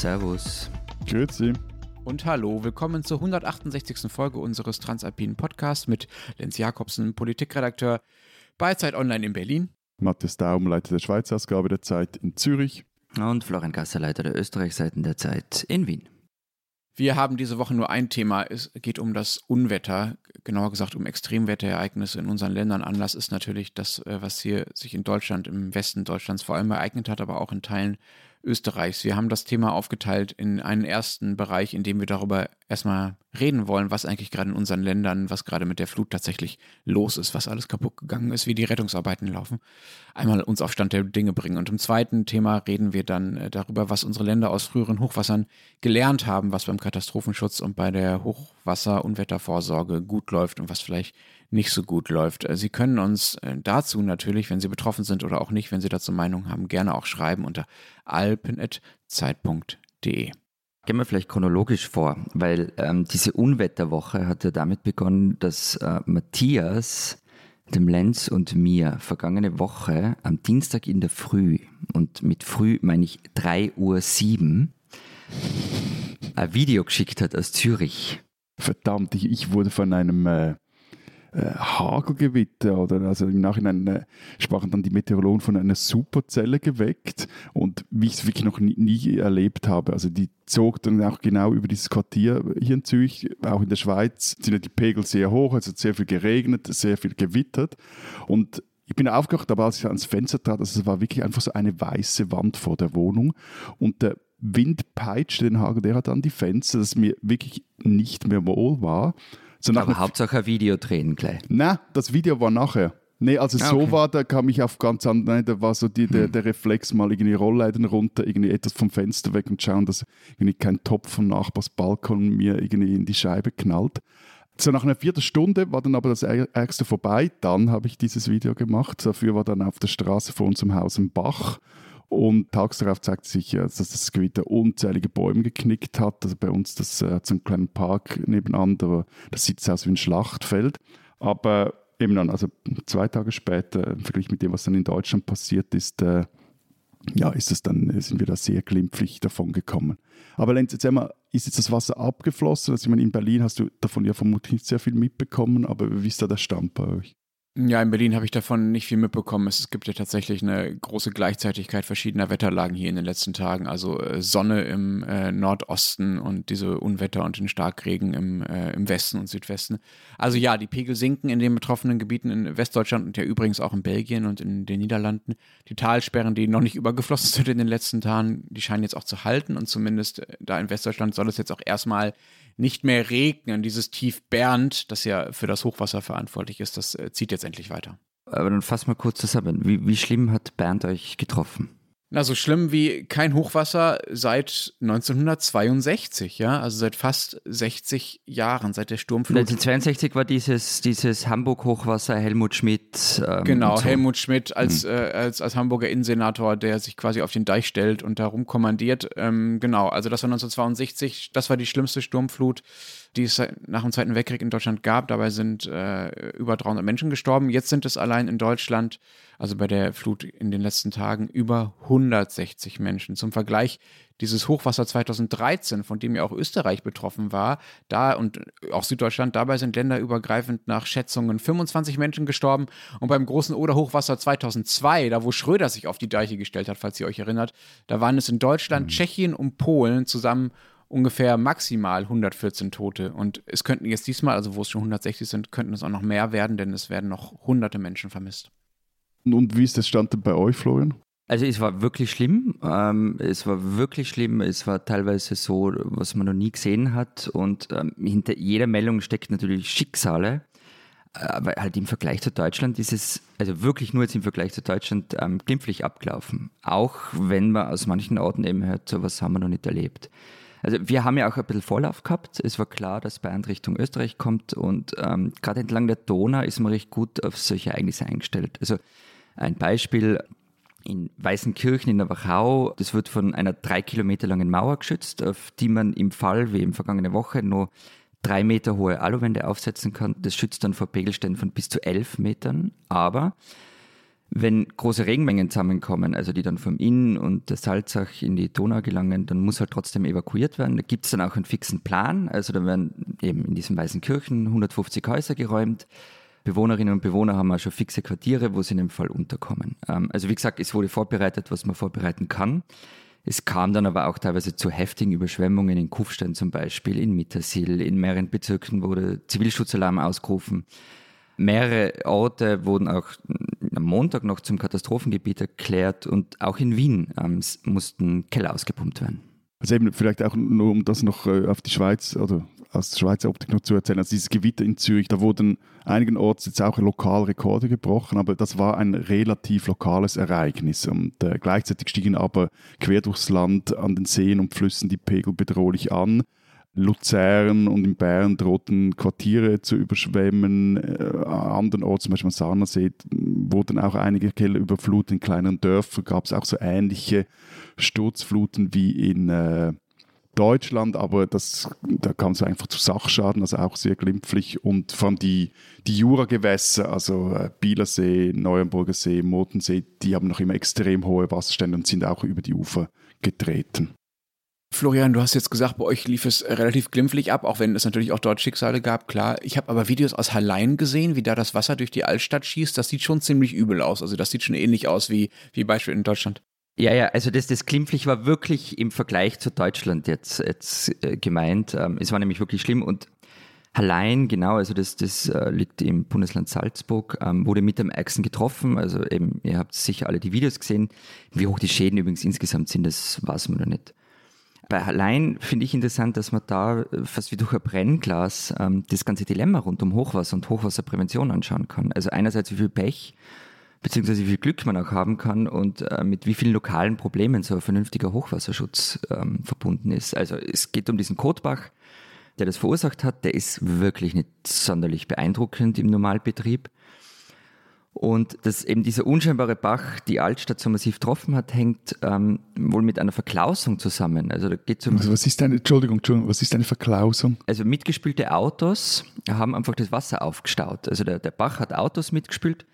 Servus. Grüezi. Und hallo, willkommen zur 168. Folge unseres Transalpinen Podcasts mit Lenz Jakobsen, Politikredakteur bei Zeit Online in Berlin. Matthias Daum, Leiter der Schweizer Ausgabe der Zeit in Zürich. Und Florian Gasser, Leiter der Österreichseiten der Zeit in Wien. Wir haben diese Woche nur ein Thema. Es geht um das Unwetter, genauer gesagt um Extremwetterereignisse in unseren Ländern. Anlass ist natürlich das, äh, was hier sich in Deutschland, im Westen Deutschlands vor allem ereignet hat, aber auch in Teilen Österreichs. Wir haben das Thema aufgeteilt in einen ersten Bereich, in dem wir darüber erstmal reden wollen, was eigentlich gerade in unseren Ländern, was gerade mit der Flut tatsächlich los ist, was alles kaputt gegangen ist, wie die Rettungsarbeiten laufen. Einmal uns auf Stand der Dinge bringen. Und im zweiten Thema reden wir dann äh, darüber, was unsere Länder aus früheren Hochwassern gelernt haben, was beim Katastrophenschutz und bei der Hochwasser- und Wettervorsorge gut läuft und was vielleicht nicht so gut läuft. Äh, Sie können uns äh, dazu natürlich, wenn Sie betroffen sind oder auch nicht, wenn Sie dazu Meinung haben, gerne auch schreiben unter alpen.zeit.de. Gehen wir vielleicht chronologisch vor, weil ähm, diese Unwetterwoche hat ja damit begonnen, dass äh, Matthias, dem Lenz und mir vergangene Woche am Dienstag in der Früh, und mit früh meine ich 3.07 Uhr, ein Video geschickt hat aus Zürich. Verdammt, ich, ich wurde von einem äh, Hagelgewitter oder also im Nachhinein äh, sprachen dann die Meteorologen von einer Superzelle geweckt und wie ich es wirklich noch nie, nie, erlebt habe. Also die zog dann auch genau über dieses Quartier hier in Zürich, auch in der Schweiz sind ja die Pegel sehr hoch, also sehr viel geregnet, sehr viel gewittert und ich bin aufgewacht, aber als ich ans Fenster trat, also es war wirklich einfach so eine weiße Wand vor der Wohnung und der Wind peitschte den Hagel, der hat an die Fenster, dass mir wirklich nicht mehr wohl war. So Aber Hauptsache ein Video drehen gleich. Nein, das Video war nachher. Nee, also ah, so war, da kam ich auf ganz andere, nein, da war so die, der, hm. der Reflex mal irgendwie Rollleiten runter, irgendwie etwas vom Fenster weg und schauen, dass irgendwie kein Topf vom Nachbarsbalkon mir irgendwie in die Scheibe knallt. So nach einer Viertelstunde war dann aber das Ärgste vorbei. Dann habe ich dieses Video gemacht. Dafür war dann auf der Straße vor unserem Haus ein Bach. Und tags darauf zeigt sich, dass das Gewitter unzählige Bäume geknickt hat. Also bei uns das äh, so einen kleinen Park nebenan, da, das sieht aus wie ein Schlachtfeld. Aber eben dann, also zwei Tage später, im Vergleich mit dem, was dann in Deutschland passiert ist, äh, ja, ist es dann, sind wir da sehr glimpflich davon gekommen. Aber Lenz, jetzt einmal, ist jetzt das Wasser abgeflossen? Also ich meine, in Berlin hast du davon ja vermutlich nicht sehr viel mitbekommen, aber wie ist da der Stand bei euch? Ja, in Berlin habe ich davon nicht viel mitbekommen. Es gibt ja tatsächlich eine große Gleichzeitigkeit verschiedener Wetterlagen hier in den letzten Tagen. Also äh, Sonne im äh, Nordosten und diese Unwetter und den Starkregen im, äh, im Westen und Südwesten. Also ja, die Pegel sinken in den betroffenen Gebieten in Westdeutschland und ja übrigens auch in Belgien und in den Niederlanden. Die Talsperren, die noch nicht übergeflossen sind in den letzten Tagen, die scheinen jetzt auch zu halten und zumindest äh, da in Westdeutschland soll es jetzt auch erstmal nicht mehr regnen. Dieses Tief Bernd, das ja für das Hochwasser verantwortlich ist, das äh, zieht jetzt endlich weiter. Aber dann fass mal kurz zusammen. Wie, wie schlimm hat Bernd euch getroffen? Na, so schlimm wie kein Hochwasser seit 1962, ja, also seit fast 60 Jahren, seit der Sturmflut. 1962 war dieses, dieses Hamburg-Hochwasser Helmut Schmidt. Ähm, genau, so. Helmut Schmidt als, mhm. äh, als, als Hamburger Innensenator, der sich quasi auf den Deich stellt und darum kommandiert. Ähm, genau, also das war 1962, das war die schlimmste Sturmflut die es nach dem Zweiten Weltkrieg in Deutschland gab. Dabei sind äh, über 300 Menschen gestorben. Jetzt sind es allein in Deutschland, also bei der Flut in den letzten Tagen, über 160 Menschen. Zum Vergleich, dieses Hochwasser 2013, von dem ja auch Österreich betroffen war, da und auch Süddeutschland, dabei sind länderübergreifend nach Schätzungen 25 Menschen gestorben. Und beim großen Oder-Hochwasser 2002, da wo Schröder sich auf die Deiche gestellt hat, falls ihr euch erinnert, da waren es in Deutschland, mhm. Tschechien und Polen zusammen ungefähr maximal 114 Tote. Und es könnten jetzt diesmal, also wo es schon 160 sind, könnten es auch noch mehr werden, denn es werden noch hunderte Menschen vermisst. Und wie ist das Stand bei euch, Florian? Also es war wirklich schlimm. Ähm, es war wirklich schlimm. Es war teilweise so, was man noch nie gesehen hat. Und ähm, hinter jeder Meldung steckt natürlich Schicksale. Aber halt im Vergleich zu Deutschland ist es, also wirklich nur jetzt im Vergleich zu Deutschland, ähm, glimpflich abgelaufen. Auch wenn man aus manchen Orten eben hört, so was haben wir noch nicht erlebt. Also wir haben ja auch ein bisschen Vorlauf gehabt. Es war klar, dass Bayern Richtung Österreich kommt und ähm, gerade entlang der Donau ist man recht gut auf solche Ereignisse eingestellt. Also ein Beispiel in Weißenkirchen in der Wachau, das wird von einer drei Kilometer langen Mauer geschützt, auf die man im Fall, wie im vergangene Woche, nur drei Meter hohe Aluwände aufsetzen kann. Das schützt dann vor Pegelständen von bis zu elf Metern. Aber Wenn große Regenmengen zusammenkommen, also die dann vom Inn und der Salzach in die Donau gelangen, dann muss halt trotzdem evakuiert werden. Da gibt es dann auch einen fixen Plan. Also da werden eben in diesen weißen Kirchen 150 Häuser geräumt. Bewohnerinnen und Bewohner haben auch schon fixe Quartiere, wo sie in dem Fall unterkommen. Ähm, also wie gesagt, es wurde vorbereitet, was man vorbereiten kann. Es kam dann aber auch teilweise zu heftigen Überschwemmungen in Kufstein zum Beispiel, in Mittersil, in mehreren Bezirken wurde Zivilschutzalarm ausgerufen. Mehrere Orte wurden auch am Montag noch zum Katastrophengebiet erklärt und auch in Wien ähm, mussten Keller ausgepumpt werden. Also eben vielleicht auch nur, um das noch äh, auf die Schweiz oder aus der Schweizer Optik noch zu erzählen. Also dieses Gewitter in Zürich, da wurden einigen Orts jetzt auch lokal Rekorde gebrochen, aber das war ein relativ lokales Ereignis. Und äh, gleichzeitig stiegen aber quer durchs Land an den Seen und Flüssen die Pegel bedrohlich an. Luzern und in Bern drohten Quartiere zu überschwemmen. Äh, andernorts, zum Beispiel am Sahnersee, wurden auch einige Keller überflutet. In kleineren Dörfern gab es auch so ähnliche Sturzfluten wie in äh, Deutschland, aber das, da kam es einfach zu Sachschaden, also auch sehr glimpflich. Und vor allem die, die Juragewässer, also äh, Bielersee, Neuenburger See, Motensee, die haben noch immer extrem hohe Wasserstände und sind auch über die Ufer getreten. Florian, du hast jetzt gesagt, bei euch lief es relativ glimpflich ab, auch wenn es natürlich auch dort Schicksale gab, klar. Ich habe aber Videos aus Hallein gesehen, wie da das Wasser durch die Altstadt schießt. Das sieht schon ziemlich übel aus. Also das sieht schon ähnlich aus wie, wie Beispiel in Deutschland. Ja, ja, also das, das glimpflich war wirklich im Vergleich zu Deutschland jetzt, jetzt äh, gemeint. Ähm, es war nämlich wirklich schlimm und Hallein, genau, also das, das äh, liegt im Bundesland Salzburg, ähm, wurde mit am ärgsten getroffen. Also eben, ihr habt sicher alle die Videos gesehen. Wie hoch die Schäden übrigens insgesamt sind, das weiß man noch nicht. Bei Allein finde ich interessant, dass man da äh, fast wie durch ein Brennglas ähm, das ganze Dilemma rund um Hochwasser und Hochwasserprävention anschauen kann. Also einerseits wie viel Pech beziehungsweise wie viel Glück man auch haben kann und äh, mit wie vielen lokalen Problemen so ein vernünftiger Hochwasserschutz ähm, verbunden ist. Also es geht um diesen Kotbach, der das verursacht hat. Der ist wirklich nicht sonderlich beeindruckend im Normalbetrieb. Und dass eben dieser unscheinbare Bach die Altstadt so massiv getroffen hat, hängt ähm, wohl mit einer Verklausung zusammen. Also da geht um also was ist eine, Entschuldigung, Entschuldigung, was ist eine Verklausung? Also mitgespülte Autos haben einfach das Wasser aufgestaut. Also der, der Bach hat Autos mitgespült,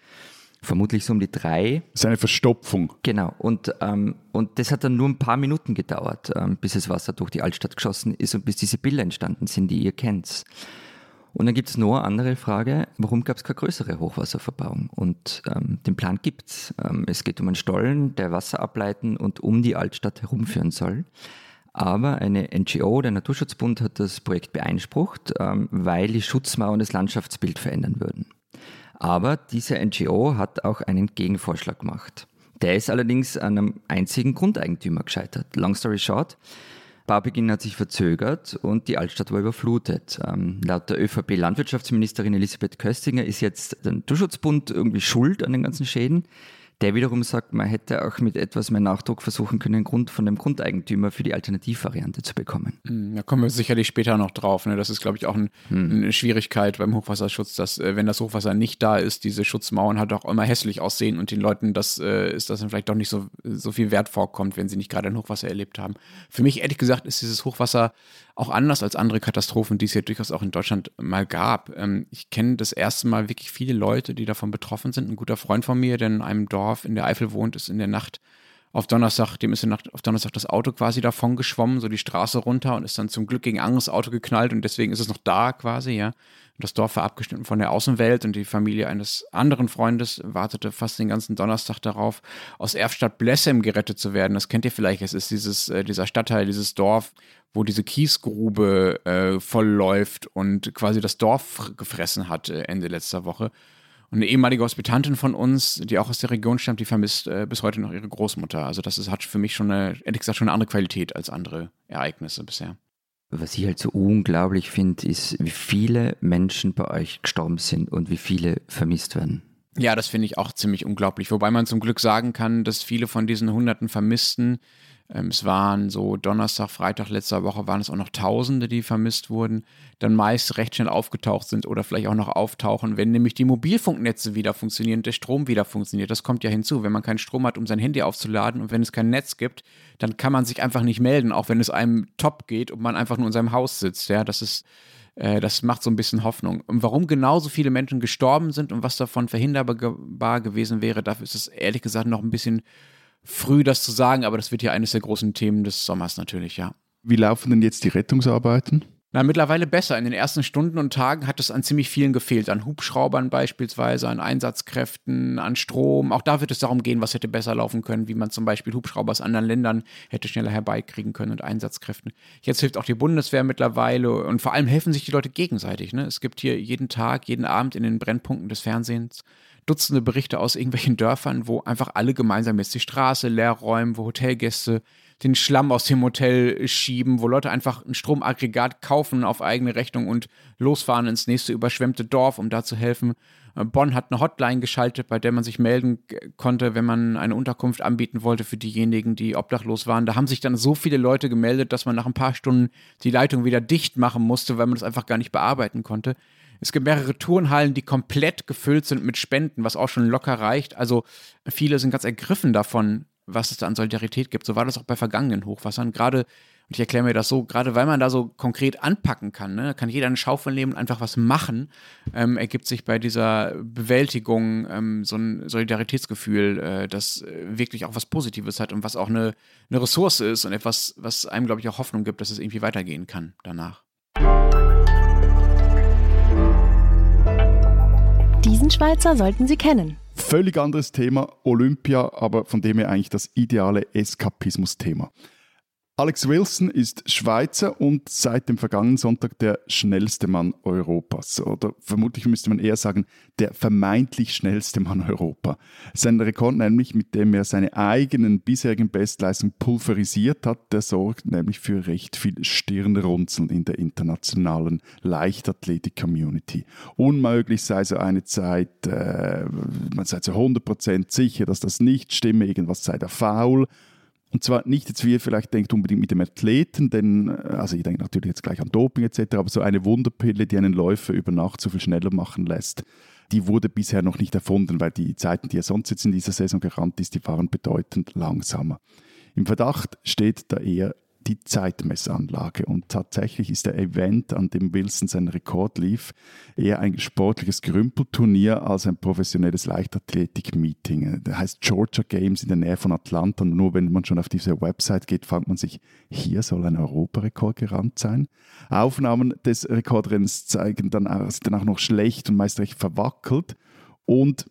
vermutlich so um die drei. Das ist eine Verstopfung. Genau. Und, ähm, und das hat dann nur ein paar Minuten gedauert, ähm, bis das Wasser durch die Altstadt geschossen ist und bis diese Bilder entstanden sind, die ihr kennt. Und dann gibt es noch eine andere Frage, warum gab es keine größere Hochwasserverbauung? Und ähm, den Plan gibt es. Ähm, es geht um einen Stollen, der Wasser ableiten und um die Altstadt herumführen soll. Aber eine NGO, der Naturschutzbund, hat das Projekt beeinsprucht, ähm, weil die Schutzmauern das Landschaftsbild verändern würden. Aber diese NGO hat auch einen Gegenvorschlag gemacht. Der ist allerdings an einem einzigen Grundeigentümer gescheitert. Long story short, Baubeginn hat sich verzögert und die Altstadt war überflutet. Ähm, laut der ÖVP-Landwirtschaftsministerin Elisabeth Köstinger ist jetzt der Naturschutzbund irgendwie schuld an den ganzen Schäden. Der wiederum sagt, man hätte auch mit etwas mehr Nachdruck versuchen können, Grund von dem Grundeigentümer für die Alternativvariante zu bekommen. Hm, da kommen wir sicherlich später noch drauf. Ne? Das ist, glaube ich, auch ein, hm. eine Schwierigkeit beim Hochwasserschutz, dass äh, wenn das Hochwasser nicht da ist, diese Schutzmauern halt auch immer hässlich aussehen und den Leuten das äh, ist das dann vielleicht doch nicht so, so viel Wert vorkommt, wenn sie nicht gerade ein Hochwasser erlebt haben. Für mich, ehrlich gesagt, ist dieses Hochwasser auch anders als andere Katastrophen, die es ja durchaus auch in Deutschland mal gab. Ähm, ich kenne das erste Mal wirklich viele Leute, die davon betroffen sind. Ein guter Freund von mir, der in einem Dorf in der Eifel wohnt, ist in der Nacht auf Donnerstag, dem ist in Nacht, auf Donnerstag das Auto quasi davon geschwommen, so die Straße runter und ist dann zum Glück gegen ein anderes Auto geknallt und deswegen ist es noch da quasi, ja. Und das Dorf war abgeschnitten von der Außenwelt und die Familie eines anderen Freundes wartete fast den ganzen Donnerstag darauf, aus Erfstadt Blessem gerettet zu werden. Das kennt ihr vielleicht. Es ist dieses, äh, dieser Stadtteil, dieses Dorf, wo diese Kiesgrube äh, vollläuft und quasi das Dorf gefressen hat äh, Ende letzter Woche. Und eine ehemalige Hospitantin von uns, die auch aus der Region stammt, die vermisst äh, bis heute noch ihre Großmutter. Also das ist, hat für mich schon eine, ehrlich gesagt, schon eine andere Qualität als andere Ereignisse bisher. Was ich halt so unglaublich finde, ist, wie viele Menschen bei euch gestorben sind und wie viele vermisst werden. Ja, das finde ich auch ziemlich unglaublich. Wobei man zum Glück sagen kann, dass viele von diesen hunderten Vermissten es waren so Donnerstag, Freitag letzter Woche waren es auch noch Tausende, die vermisst wurden, dann meist recht schnell aufgetaucht sind oder vielleicht auch noch auftauchen, wenn nämlich die Mobilfunknetze wieder funktionieren, der Strom wieder funktioniert. Das kommt ja hinzu. Wenn man keinen Strom hat, um sein Handy aufzuladen und wenn es kein Netz gibt, dann kann man sich einfach nicht melden, auch wenn es einem top geht und man einfach nur in seinem Haus sitzt. Ja, das ist Äh, das macht so ein bisschen Hoffnung. Und warum genauso viele Menschen gestorben sind und was davon verhinderbar gewesen wäre, dafür ist es ehrlich gesagt noch ein bisschen früh, das zu sagen, aber das wird ja eines der großen Themen des Sommers natürlich, ja. Wie laufen denn jetzt die Rettungsarbeiten? Na, mittlerweile besser. In den ersten Stunden und Tagen hat es an ziemlich vielen gefehlt. An Hubschraubern beispielsweise, an Einsatzkräften, an Strom. Auch da wird es darum gehen, was hätte besser laufen können, wie man zum Beispiel Hubschrauber aus anderen Ländern hätte schneller herbeikriegen können und Einsatzkräften. Jetzt hilft auch die Bundeswehr mittlerweile und vor allem helfen sich die Leute gegenseitig. Ne? Es gibt hier jeden Tag, jeden Abend in den Brennpunkten des Fernsehens Dutzende Berichte aus irgendwelchen Dörfern, wo einfach alle gemeinsam jetzt die Straße leer räumen, wo Hotelgäste den Schlamm aus dem Hotel schieben, wo Leute einfach ein Stromaggregat kaufen auf eigene Rechnung und losfahren ins nächste überschwemmte Dorf, um da zu helfen. Äh, Bonn hat eine Hotline geschaltet, bei der man sich melden konnte, wenn man eine Unterkunft anbieten wollte für diejenigen, die obdachlos waren. Da haben sich dann so viele Leute gemeldet, dass man nach ein paar Stunden die Leitung wieder dicht machen musste, weil man das einfach gar nicht bearbeiten konnte. Es gibt mehrere Turnhallen, die komplett gefüllt sind mit Spenden, was auch schon locker reicht. Also viele sind ganz ergriffen davon, was es da an Solidarität gibt. So war das auch bei vergangenen Hochwassern. Gerade, und ich erkläre mir das so, gerade weil man da so konkret anpacken kann, ne, kann jeder eine Schaufel nehmen und einfach was machen, ähm, ergibt sich bei dieser Bewältigung ähm, so ein Solidaritätsgefühl, äh, das äh, wirklich auch was Positives hat und was auch eine, eine Ressource ist und etwas, was einem, glaube ich, auch Hoffnung gibt, dass es irgendwie weitergehen kann danach. Diesen Schweizer sollten Sie kennen. Völlig anderes Thema, Olympia, aber von dem her eigentlich das ideale Eskapismus-Thema. Alex Wilson ist Schweizer und seit dem vergangenen Sonntag der schnellste Mann Europas. Oder vermutlich müsste man eher sagen, der vermeintlich schnellste Mann Europa. Sein Rekord nämlich, mit dem er seine eigenen bisherigen Bestleistungen pulverisiert hat, der sorgt nämlich für recht viel Stirnrunzeln in der internationalen Leichtathletik-Community. Unmöglich sei so eine Zeit, äh, man sei zu 100% sicher, dass das nicht stimme, irgendwas sei da faul und zwar nicht jetzt, wie ihr vielleicht denkt, unbedingt mit dem Athleten, denn, äh, also ich denke natürlich jetzt gleich an Doping etc., aber so eine Wunderpille, die einen Läufer über Nacht so viel schneller machen lässt, die wurde bisher noch nicht erfunden, weil die Zeiten, die er sonst jetzt in dieser Saison gerannt ist, die waren bedeutend langsamer. Im Verdacht steht da eher die Zeitmessanlage. Und tatsächlich ist der Event, an dem Wilson seinen Rekord lief, eher ein sportliches Grümpelturnier als ein professionelles Leichtathletik-Meeting. Das heißt Georgia Games in der Nähe von Atlanta. Und nur wenn man schon auf diese Website geht, fragt man sich, hier soll ein Europarekord gerannt sein. Aufnahmen des Rekordrennens zeigen dann, sind dann auch noch schlecht und meist recht verwackelt. Und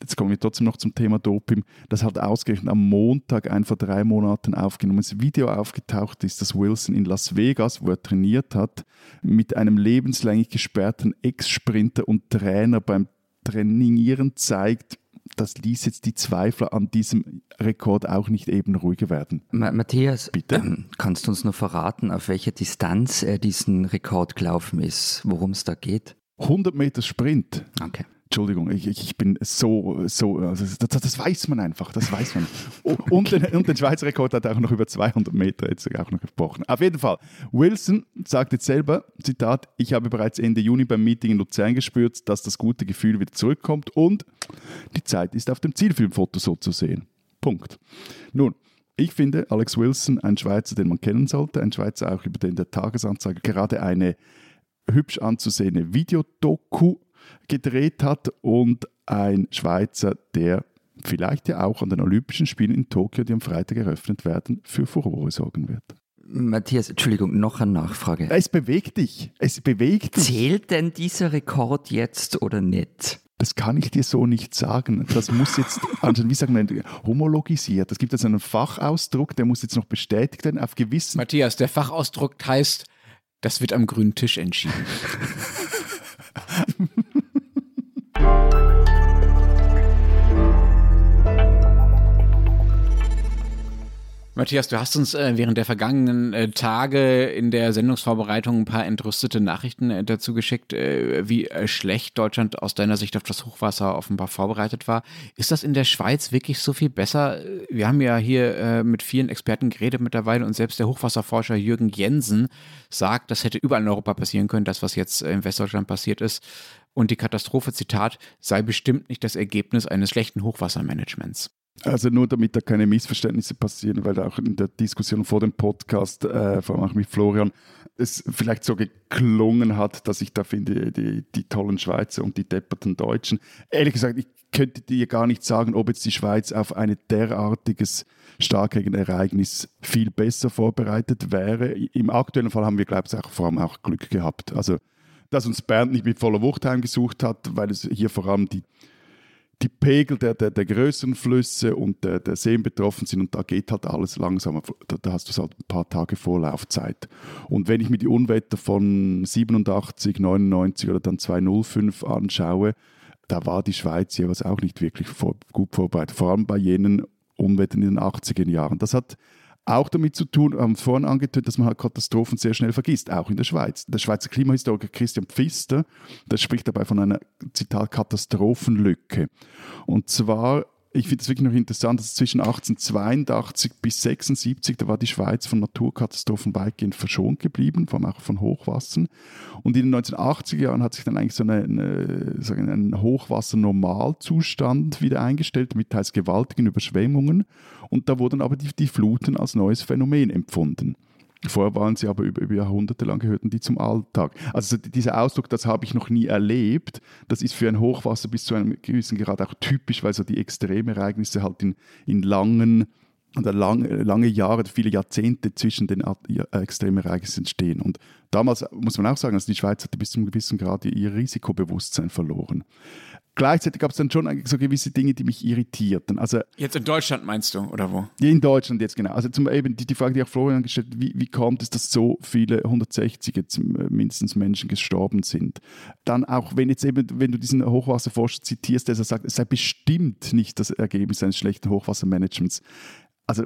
jetzt kommen wir trotzdem noch zum Thema Doping, das hat ausgerechnet am Montag ein vor drei Monaten aufgenommenes Video aufgetaucht ist, das Wilson in Las Vegas, wo er trainiert hat, mit einem lebenslänglich gesperrten Ex-Sprinter und Trainer beim Trainieren zeigt, das ließ jetzt die Zweifler an diesem Rekord auch nicht eben ruhiger werden. Matthias, Bitte? Ähm, kannst du uns noch verraten, auf welcher Distanz er diesen Rekord gelaufen ist, worum es da geht? 100 Meter Sprint. Okay. Entschuldigung, ich, ich bin so, so also das, das, weiß man einfach, das weiß man. Und den, und den Schweizer Rekord hat er auch noch über 200 Meter jetzt auch noch gebrochen. Auf jeden Fall, Wilson sagt jetzt selber, Zitat, ich habe bereits Ende Juni beim Meeting in Luzern gespürt, dass das gute Gefühl wieder zurückkommt und die Zeit ist auf dem Zielfilmfoto so zu sehen. Punkt. Nun, ich finde Alex Wilson ein Schweizer, den man kennen sollte, ein Schweizer auch über den der Tagesanzeige gerade eine hübsch anzusehende Videodoku gedreht hat und ein Schweizer, der vielleicht ja auch an den Olympischen Spielen in Tokio, die am Freitag eröffnet werden, für Furore sorgen wird. Matthias, Entschuldigung, noch eine Nachfrage. Es bewegt dich. Es bewegt dich. Zählt denn dieser Rekord jetzt oder nicht? Das kann ich dir so nicht sagen. Das muss jetzt, wie sagen wir, homologisiert. Es gibt jetzt einen Fachausdruck, der muss jetzt noch bestätigt werden auf gewissen. Matthias, der Fachausdruck heißt, das wird am grünen Tisch entschieden. Matthias, du hast uns äh, während der vergangenen äh, Tage in der Sendungsvorbereitung ein paar entrüstete Nachrichten äh, dazu geschickt, äh, wie äh, schlecht Deutschland aus deiner Sicht auf das Hochwasser offenbar vorbereitet war. Ist das in der Schweiz wirklich so viel besser? Wir haben ja hier äh, mit vielen Experten geredet mittlerweile und selbst der Hochwasserforscher Jürgen Jensen sagt, das hätte überall in Europa passieren können, das, was jetzt in Westdeutschland passiert ist. Und die Katastrophe, Zitat, sei bestimmt nicht das Ergebnis eines schlechten Hochwassermanagements. Also nur damit da keine Missverständnisse passieren, weil auch in der Diskussion vor dem Podcast, äh, vor allem auch mit Florian, es vielleicht so geklungen hat, dass ich da finde, die, die tollen Schweizer und die depperten Deutschen. Ehrlich gesagt, ich könnte dir gar nicht sagen, ob jetzt die Schweiz auf ein derartiges Starkregenereignis viel besser vorbereitet wäre. Im aktuellen Fall haben wir, glaube ich, auch vor allem auch Glück gehabt. Also, dass uns Bernd nicht mit voller Wucht heimgesucht hat, weil es hier vor allem die die Pegel der, der, der größeren Flüsse und der, der Seen betroffen sind und da geht halt alles langsamer. Da, da hast du halt ein paar Tage Vorlaufzeit. Und wenn ich mir die Unwetter von 87, 99 oder dann 205 anschaue, da war die Schweiz jeweils auch nicht wirklich vor, gut vorbereitet, vor allem bei jenen Unwettern in den 80er Jahren. Das hat auch damit zu tun, haben vorhin angetönt, dass man halt Katastrophen sehr schnell vergisst, auch in der Schweiz. Der Schweizer Klimahistoriker Christian Pfister, der spricht dabei von einer, Zitat, Katastrophenlücke. Und zwar ich finde es wirklich noch interessant, dass zwischen 1882 bis 1876, da war die Schweiz von Naturkatastrophen weitgehend verschont geblieben, vor allem auch von Hochwassern. Und in den 1980er Jahren hat sich dann eigentlich so eine, eine, ein Hochwasser-Normalzustand wieder eingestellt, mit teils gewaltigen Überschwemmungen. Und da wurden aber die, die Fluten als neues Phänomen empfunden. Vorher waren sie aber über, über Jahrhunderte lang gehörten die zum Alltag. Also dieser Ausdruck, das habe ich noch nie erlebt, das ist für ein Hochwasser bis zu einem gewissen Grad auch typisch, weil so die Extremereignisse halt in, in langen oder lang, lange Jahre, viele Jahrzehnte zwischen den Extremereignissen stehen. Und damals muss man auch sagen, also die Schweiz hatte bis zu einem gewissen Grad ihr Risikobewusstsein verloren gleichzeitig gab es dann schon so gewisse Dinge, die mich irritierten. Also, jetzt in Deutschland meinst du, oder wo? In Deutschland jetzt, genau. Also zum eben die, die Frage, die auch Florian gestellt hat, wie, wie kommt es, dass so viele 160 jetzt mindestens Menschen gestorben sind? Dann auch, wenn jetzt eben, wenn du diesen Hochwasserforscher zitierst, der sagt, es sei bestimmt nicht das Ergebnis eines schlechten Hochwassermanagements. Also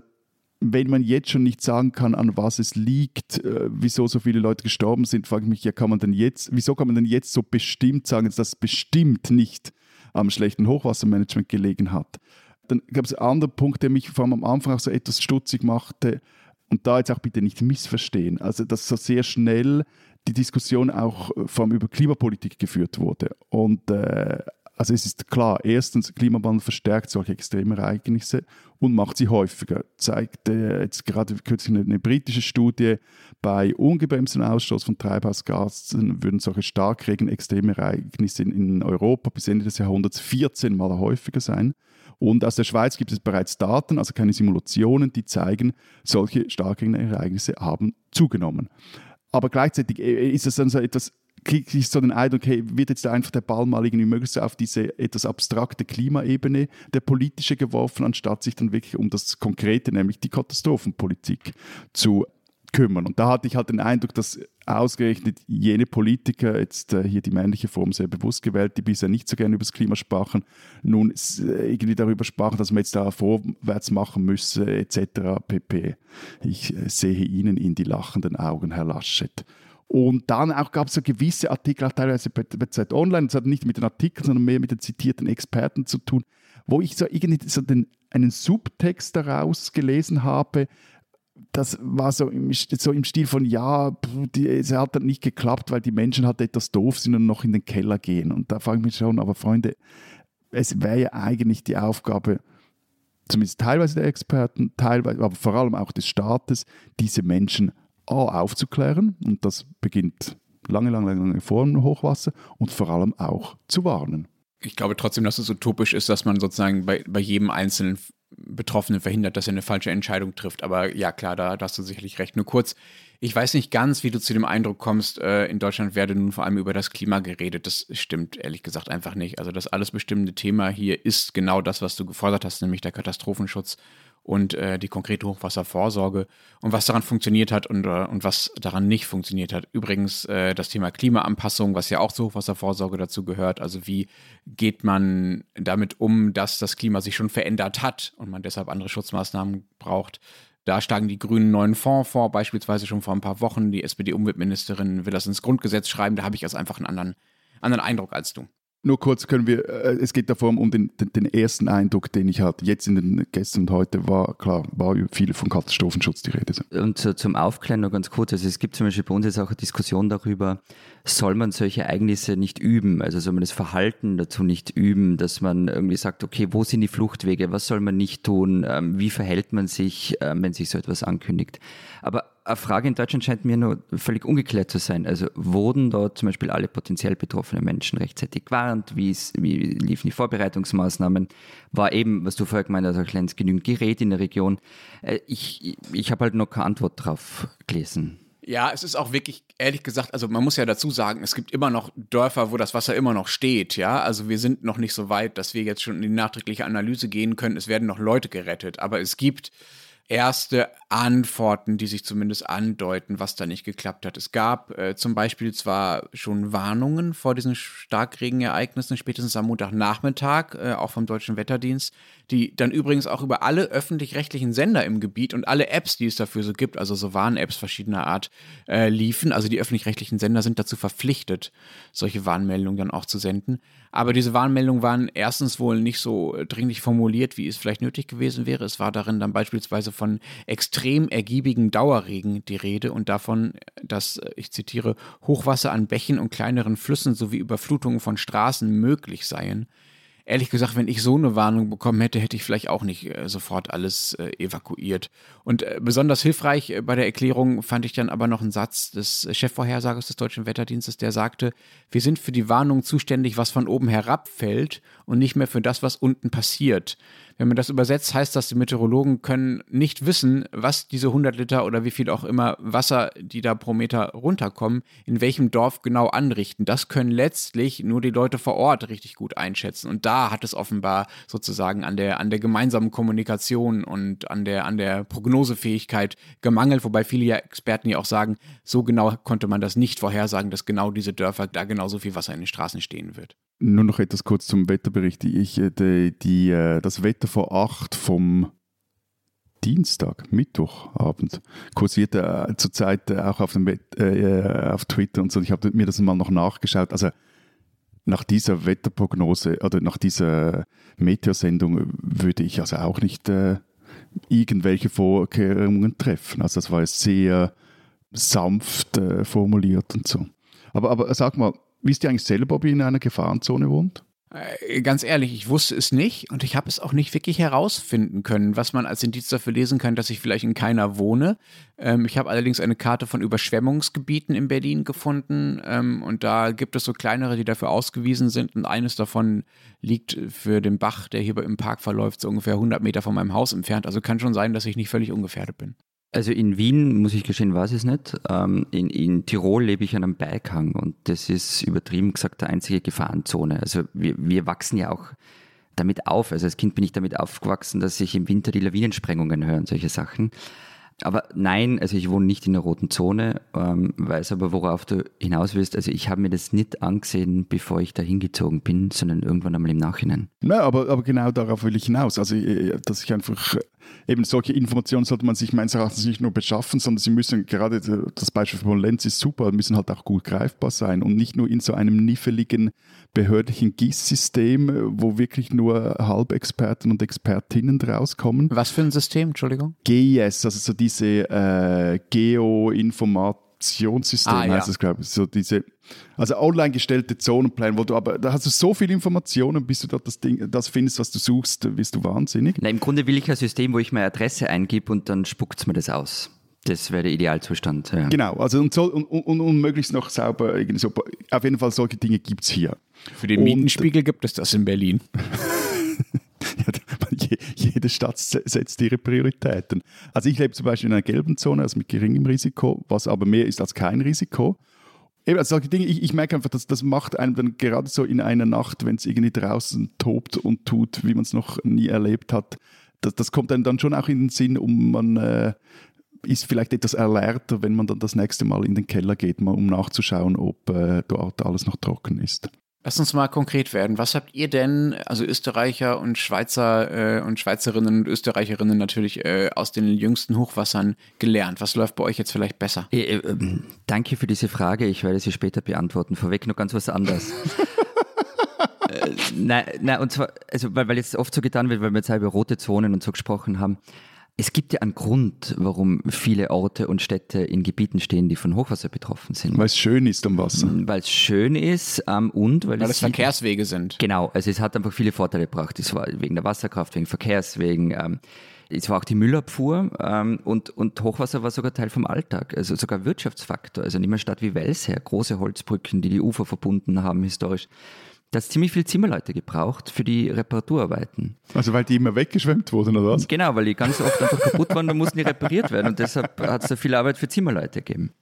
wenn man jetzt schon nicht sagen kann, an was es liegt, äh, wieso so viele Leute gestorben sind, frage ich mich, ja, kann man denn jetzt, wieso kann man denn jetzt so bestimmt sagen, dass das bestimmt nicht am schlechten Hochwassermanagement gelegen hat. Dann gab es einen anderen Punkt, der mich vor allem am Anfang auch so etwas stutzig machte. Und da jetzt auch bitte nicht missverstehen. Also, dass so sehr schnell die Diskussion auch äh, vor allem über Klimapolitik geführt wurde. Und äh, also es ist klar, erstens, Klimawandel verstärkt solche Extremereignisse und macht sie häufiger. Zeigt äh, jetzt gerade kürzlich eine, eine, britische Studie, bei ungebremstem Ausstoß von Treibhausgasen würden solche Starkregen, Extremereignisse in, in Europa bis Ende des Jahrhunderts 14 Mal häufiger sein. Und aus der Schweiz gibt es bereits Daten, also keine Simulationen, die zeigen, solche Starkregenereignisse haben zugenommen. Aber gleichzeitig äh, ist es dann so etwas kriege ich so den Eindruck, hey, wird jetzt einfach der Ball mal irgendwie möglichst auf diese etwas abstrakte Klimaebene der politische geworfen, anstatt sich dann wirklich um das Konkrete, nämlich die Katastrophenpolitik zu kümmern. Und da hatte ich halt den Eindruck, dass ausgerechnet jene Politiker, jetzt äh, hier die männliche Form sehr bewusst gewählt, die bisher nicht so gerne über das Klima sprachen, nun äh, irgendwie darüber sprachen, dass man jetzt da vorwärts machen müsse, etc. pp. Ich äh, sehe Ihnen in die lachenden Augen, Herr Laschet. Und dann auch gab es so gewisse Artikel, auch teilweise bei, bei Zeit Online, das hat nicht mit den Artikeln, sondern mehr mit den zitierten Experten zu tun, wo ich so irgendwie so den, einen Subtext daraus gelesen habe, das war so im, so im Stil von, ja, die, es hat dann nicht geklappt, weil die Menschen halt etwas doof sind und noch in den Keller gehen. Und da frage ich mich schon, aber Freunde, es wäre ja eigentlich die Aufgabe, zumindest teilweise der Experten, teilweise, aber vor allem auch des Staates, diese Menschen A, aufzuklären und das beginnt lange, lange, lange vor dem Hochwasser und vor allem auch zu warnen. Ich glaube trotzdem, dass es utopisch ist, dass man sozusagen bei, bei jedem einzelnen Betroffenen verhindert, dass er eine falsche Entscheidung trifft. Aber ja, klar, da, da hast du sicherlich recht. Nur kurz, ich weiß nicht ganz, wie du zu dem Eindruck kommst, äh, in Deutschland werde nun vor allem über das Klima geredet. Das stimmt ehrlich gesagt einfach nicht. Also das alles bestimmende Thema hier ist genau das, was du gefordert hast, nämlich der Katastrophenschutz und äh, die konkrete Hochwasservorsorge und was daran funktioniert hat und, äh, und was daran nicht funktioniert hat. Übrigens äh, das Thema Klimaanpassung, was ja auch zur Hochwasservorsorge dazu gehört. Also wie geht man damit um, dass das Klima sich schon verändert hat und man deshalb andere Schutzmaßnahmen braucht. Da schlagen die Grünen einen neuen Fonds vor, beispielsweise schon vor ein paar Wochen. Die SPD-Umweltministerin will das ins Grundgesetz schreiben. Da habe ich also einfach einen anderen, anderen Eindruck als du. Nur kurz können wir, äh, es geht davor um den, den, den, ersten Eindruck, den ich hatte. Jetzt in den gestern und heute war klar, war viel von Katastrophenschutz die Rede. Und so, zum Aufklären noch ganz kurz, also es gibt zum Beispiel bei uns jetzt auch eine Diskussion darüber, soll man solche Ereignisse nicht üben, also soll man das Verhalten dazu nicht üben, dass man irgendwie sagt, okay, wo sind die Fluchtwege, was soll man nicht tun, ähm, wie verhält man sich, ähm, wenn sich so etwas ankündigt. Aber eine Frage in Deutschland scheint mir nur völlig ungeklärt zu sein. Also wurden dort zum Beispiel alle potenziell betroffenen Menschen rechtzeitig gewarnt? Wie, wie liefen die Vorbereitungsmaßnahmen? War eben, was du vorher gemeint hast, auch genügend Gerät in der Region? Äh, ich, ich habe halt noch keine Antwort drauf gelesen. Ja, es ist auch wirklich, ehrlich gesagt, also man muss ja dazu sagen, es gibt immer noch Dörfer, wo das Wasser immer noch steht, ja. Also wir sind noch nicht so weit, dass wir jetzt schon in die nachträgliche Analyse gehen können. Es werden noch Leute gerettet, aber es gibt erste Antworten, die sich zumindest andeuten, was da nicht geklappt hat. Es gab äh, zum Beispiel zwar schon Warnungen vor diesen Starkregenereignissen, spätestens am Montagnachmittag, äh, auch vom Deutschen Wetterdienst, die dann übrigens auch über alle öffentlich-rechtlichen Sender im Gebiet und alle Apps, die es dafür so gibt, also so Warn-Apps verschiedener Art, äh, liefen. Also die öffentlich-rechtlichen Sender sind dazu verpflichtet, solche Warnmeldungen dann auch zu senden. Aber diese Warnmeldungen waren erstens wohl nicht so dringlich formuliert, wie es vielleicht nötig gewesen wäre. Es war darin dann beispielsweise von extrem ergiebigen Dauerregen die Rede und davon, dass, ich zitiere, Hochwasser an Bächen und kleineren Flüssen sowie Überflutungen von Straßen möglich seien ehrlich gesagt, wenn ich so eine Warnung bekommen hätte, hätte ich vielleicht auch nicht äh, sofort alles äh, evakuiert. Und äh, besonders hilfreich bei der Erklärung fand ich dann aber noch einen Satz des Chefvorhersagers des Deutschen Wetterdienstes, der sagte, wir sind für die Warnung zuständig, was von oben herabfällt und nicht mehr für das, was unten passiert. Wenn man das übersetzt, heißt das, die Meteorologen können nicht wissen, was diese 100 Liter oder wie viel auch immer Wasser, die da pro Meter runterkommen, in welchem Dorf genau anrichten. Das können letztlich nur die Leute vor Ort richtig gut einschätzen. Und da hat es offenbar sozusagen an der, an der gemeinsamen Kommunikation und an der, an der Prognosefähigkeit gemangelt, wobei viele Experten ja auch sagen, so genau konnte man das nicht vorhersagen, dass genau diese Dörfer da genauso viel Wasser in den Straßen stehen wird. Nur noch etwas kurz zum Wetterbericht. Ich, äh, die, die, äh, das Wetter vor acht vom Dienstag, Mittwochabend, kursiert äh, zurzeit auch auf, dem äh, auf Twitter und so. Ich habe mir das mal noch nachgeschaut. Also nach dieser Wetterprognose oder nach dieser Meteosendung würde ich also auch nicht äh, irgendwelche Vorkehrungen treffen. Also das war sehr sanft äh, formuliert und so. Aber, aber sag mal, Wisst ihr eigentlich selber, ob ihr in einer Gefahrenzone wohnt? Äh, ganz ehrlich, ich wusste es nicht und ich habe es auch nicht wirklich herausfinden können, was man als Indiz dafür lesen kann, dass ich vielleicht in keiner wohne. Ähm, ich habe allerdings eine Karte von Überschwemmungsgebieten in Berlin gefunden ähm, und da gibt es so kleinere, die dafür ausgewiesen sind und eines davon liegt für den Bach, der hier im Park verläuft, so ungefähr 100 Meter von meinem Haus entfernt. Also kann schon sein, dass ich nicht völlig ungefährdet bin. Also in Wien, muss ich gestehen, weiß ich es nicht. Ähm, in, in Tirol lebe ich an einem Berghang und das ist übertrieben gesagt der einzige Gefahrenzone. Also wir, wir wachsen ja auch damit auf. Also als Kind bin ich damit aufgewachsen, dass ich im Winter die Lawinensprengungen höre und solche Sachen. Aber nein, also ich wohne nicht in der roten Zone, ähm, weiß aber, worauf du hinaus willst. Also ich habe mir das nicht angesehen, bevor ich da hingezogen bin, sondern irgendwann einmal im Nachhinein. Na, aber, aber genau darauf will ich hinaus. Also, äh, dass ich einfach eben solche Informationen sollte man sich meines Erachtens nicht nur beschaffen, sondern sie müssen, gerade das Beispiel von Lenz ist super, müssen halt auch gut greifbar sein und nicht nur in so einem niffeligen behördlichen GIS-System, wo wirklich nur Halbexperten und Expertinnen draus kommen. Was für ein System, Entschuldigung? GIS, also so diese äh, Geoinformatik. Informationssystem ah, heißt ja. es, glaube ich. So diese, also online gestellte Zonenpläne, wo du aber, da hast du so viele Informationen, bis du dort das Ding, das findest, was du suchst, bist du wahnsinnig. Na, Im Grunde will ich ein System, wo ich meine Adresse eingebe und dann spuckt es mir das aus. Das wäre der Idealzustand. Ja. Genau, also und, so, und, und, und, möglichst noch sauber, so, auf jeden Fall solche Dinge gibt es hier. Für den Mietenspiegel gibt es das in Berlin. jede Stadt setzt ihre Prioritäten. Also ich lebe zum Beispiel in einer gelben Zone, also mit geringem Risiko, was aber mehr ist als kein Risiko. Eben, also solche Dinge, ich, ich merke einfach, dass das macht einem dann gerade so in einer Nacht, wenn es irgendwie draußen tobt und tut, wie man es noch nie erlebt hat, das, das kommt einem dann schon auch in den Sinn, um man äh, ist vielleicht etwas alerter, wenn man dann das nächste Mal in den Keller geht, mal, um nachzuschauen, ob äh, dort alles noch trocken ist. Lass uns mal konkret werden. Was habt ihr denn, also Österreicher und Schweizer äh, und Schweizerinnen und Österreicherinnen natürlich äh, aus den jüngsten Hochwassern gelernt? Was läuft bei euch jetzt vielleicht besser? Äh, ähm, danke für diese Frage. Ich werde sie später beantworten. Vorweg noch ganz was anderes. nein, nein, und zwar, also weil, weil jetzt oft so getan wird, weil wir jetzt über rote Zonen und so gesprochen haben. Es gibt ja einen Grund, warum viele Orte und Städte in Gebieten stehen, die von Hochwasser betroffen sind. Weil es schön ist am Wasser. Weil es schön ist ähm, und weil, weil es Verkehrswege sind. Genau, also es hat einfach viele Vorteile gebracht. Es war wegen der Wasserkraft, wegen Verkehrswegen. Ähm, es war auch die Müllabfuhr ähm, und, und Hochwasser war sogar Teil vom Alltag, also sogar Wirtschaftsfaktor. Also nicht mehr Stadt wie Wels her, große Holzbrücken, die die Ufer verbunden haben historisch. Das hat ziemlich viel Zimmerleute gebraucht für die Reparaturarbeiten. Also weil die immer weggeschwemmt wurden oder was? Genau, weil die ganz oft einfach kaputt waren, dann mussten die repariert werden und deshalb hat es da viel Arbeit für Zimmerleute gegeben.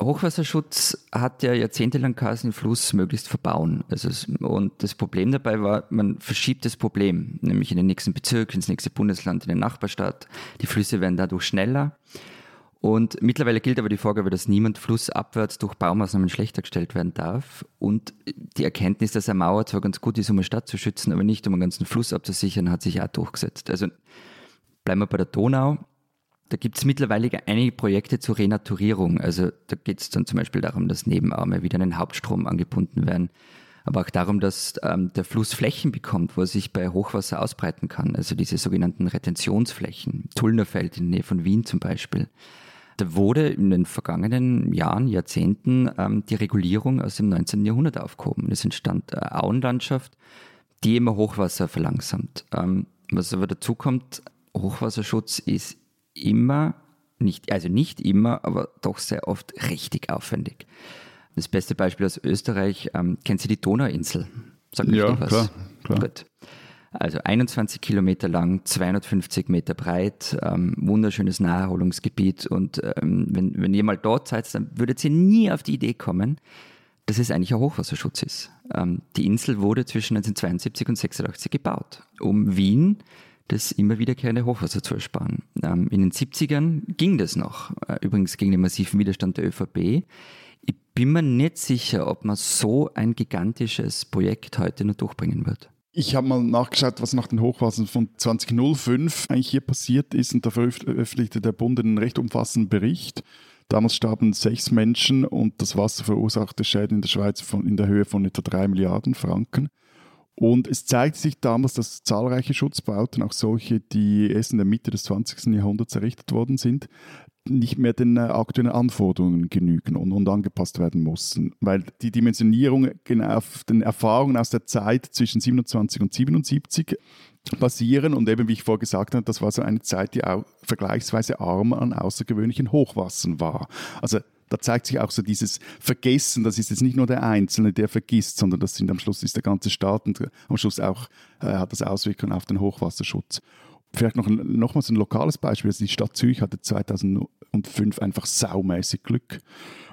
Hochwasserschutz hat ja jahrzehntelang geheißen, den Fluss möglichst verbauen. Also es, und das Problem dabei war, man verschiebt das Problem, nämlich in den nächsten Bezirk, ins nächste Bundesland, in den Nachbarstaat. Die Flüsse werden dadurch schneller. Und mittlerweile gilt aber die Vorgabe, dass niemand flussabwärts durch Baumaßnahmen schlechter gestellt werden darf. Und die Erkenntnis, dass eine Mauer zwar ganz gut ist, um eine Stadt zu schützen, aber nicht um einen ganzen Fluss abzusichern, hat sich auch durchgesetzt. Also bleiben wir bei der Donau. Da gibt es mittlerweile einige Projekte zur Renaturierung. Also da geht es dann zum Beispiel darum, dass Nebenarme wieder an den Hauptstrom angebunden werden. Aber auch darum, dass ähm, der Fluss Flächen bekommt, wo er sich bei Hochwasser ausbreiten kann. Also diese sogenannten Retentionsflächen. Tullnerfeld in der Nähe von Wien zum Beispiel. Da wurde in den vergangenen Jahren, Jahrzehnten ähm, die Regulierung aus dem 19. Jahrhundert aufgehoben. Es entstand eine Auenlandschaft, die immer Hochwasser verlangsamt. Ähm, was aber dazu kommt, Hochwasserschutz ist immer, nicht, also nicht immer, aber doch sehr oft richtig aufwendig. Das beste Beispiel aus Österreich, ähm, kennt Sie die Donauinsel? Sagt ja, was? klar. klar. Gut. Also 21 Kilometer lang, 250 Meter breit, ähm, wunderschönes Naherholungsgebiet. Und ähm, wenn, wenn ihr mal dort seid, dann würdet ihr nie auf die Idee kommen, dass es eigentlich ein Hochwasserschutz ist. Ähm, die Insel wurde zwischen 1972 und 1986 gebaut, um Wien das immer wiederkehrende Hochwasser zu ersparen. Ähm, in den 70ern ging das noch, äh, übrigens gegen den massiven Widerstand der ÖVP. Ich bin mir nicht sicher, ob man so ein gigantisches Projekt heute noch durchbringen wird. Ich habe mal nachgeschaut, was nach den Hochwassern von 2005 eigentlich hier passiert ist und da veröffentlichte der Bund einen recht umfassenden Bericht. Damals starben sechs Menschen und das Wasser verursachte Schäden in der Schweiz von, in der Höhe von etwa drei Milliarden Franken. Und es zeigte sich damals, dass zahlreiche Schutzbauten, auch solche, die erst in der Mitte des 20. Jahrhunderts errichtet worden sind, nicht mehr den äh, aktuellen Anforderungen genügen und, und, angepasst werden mussten, weil die Dimensionierung genau auf den Erfahrungen aus der Zeit zwischen 27 und 77 basieren und eben wie ich vorher gesagt habe, das war so eine Zeit, die auch vergleichsweise arm an außergewöhnlichen Hochwassern war. Also da zeigt sich auch so dieses Vergessen, das ist jetzt nicht nur der Einzelne, der vergisst, sondern das sind am Schluss ist der ganze Staat und am Schluss auch äh, hat das Auswirkungen auf den Hochwasserschutz. Vielleicht noch, nochmals ein lokales Beispiel. Also die Stadt Zürich hatte 2005 einfach saumäßig Glück.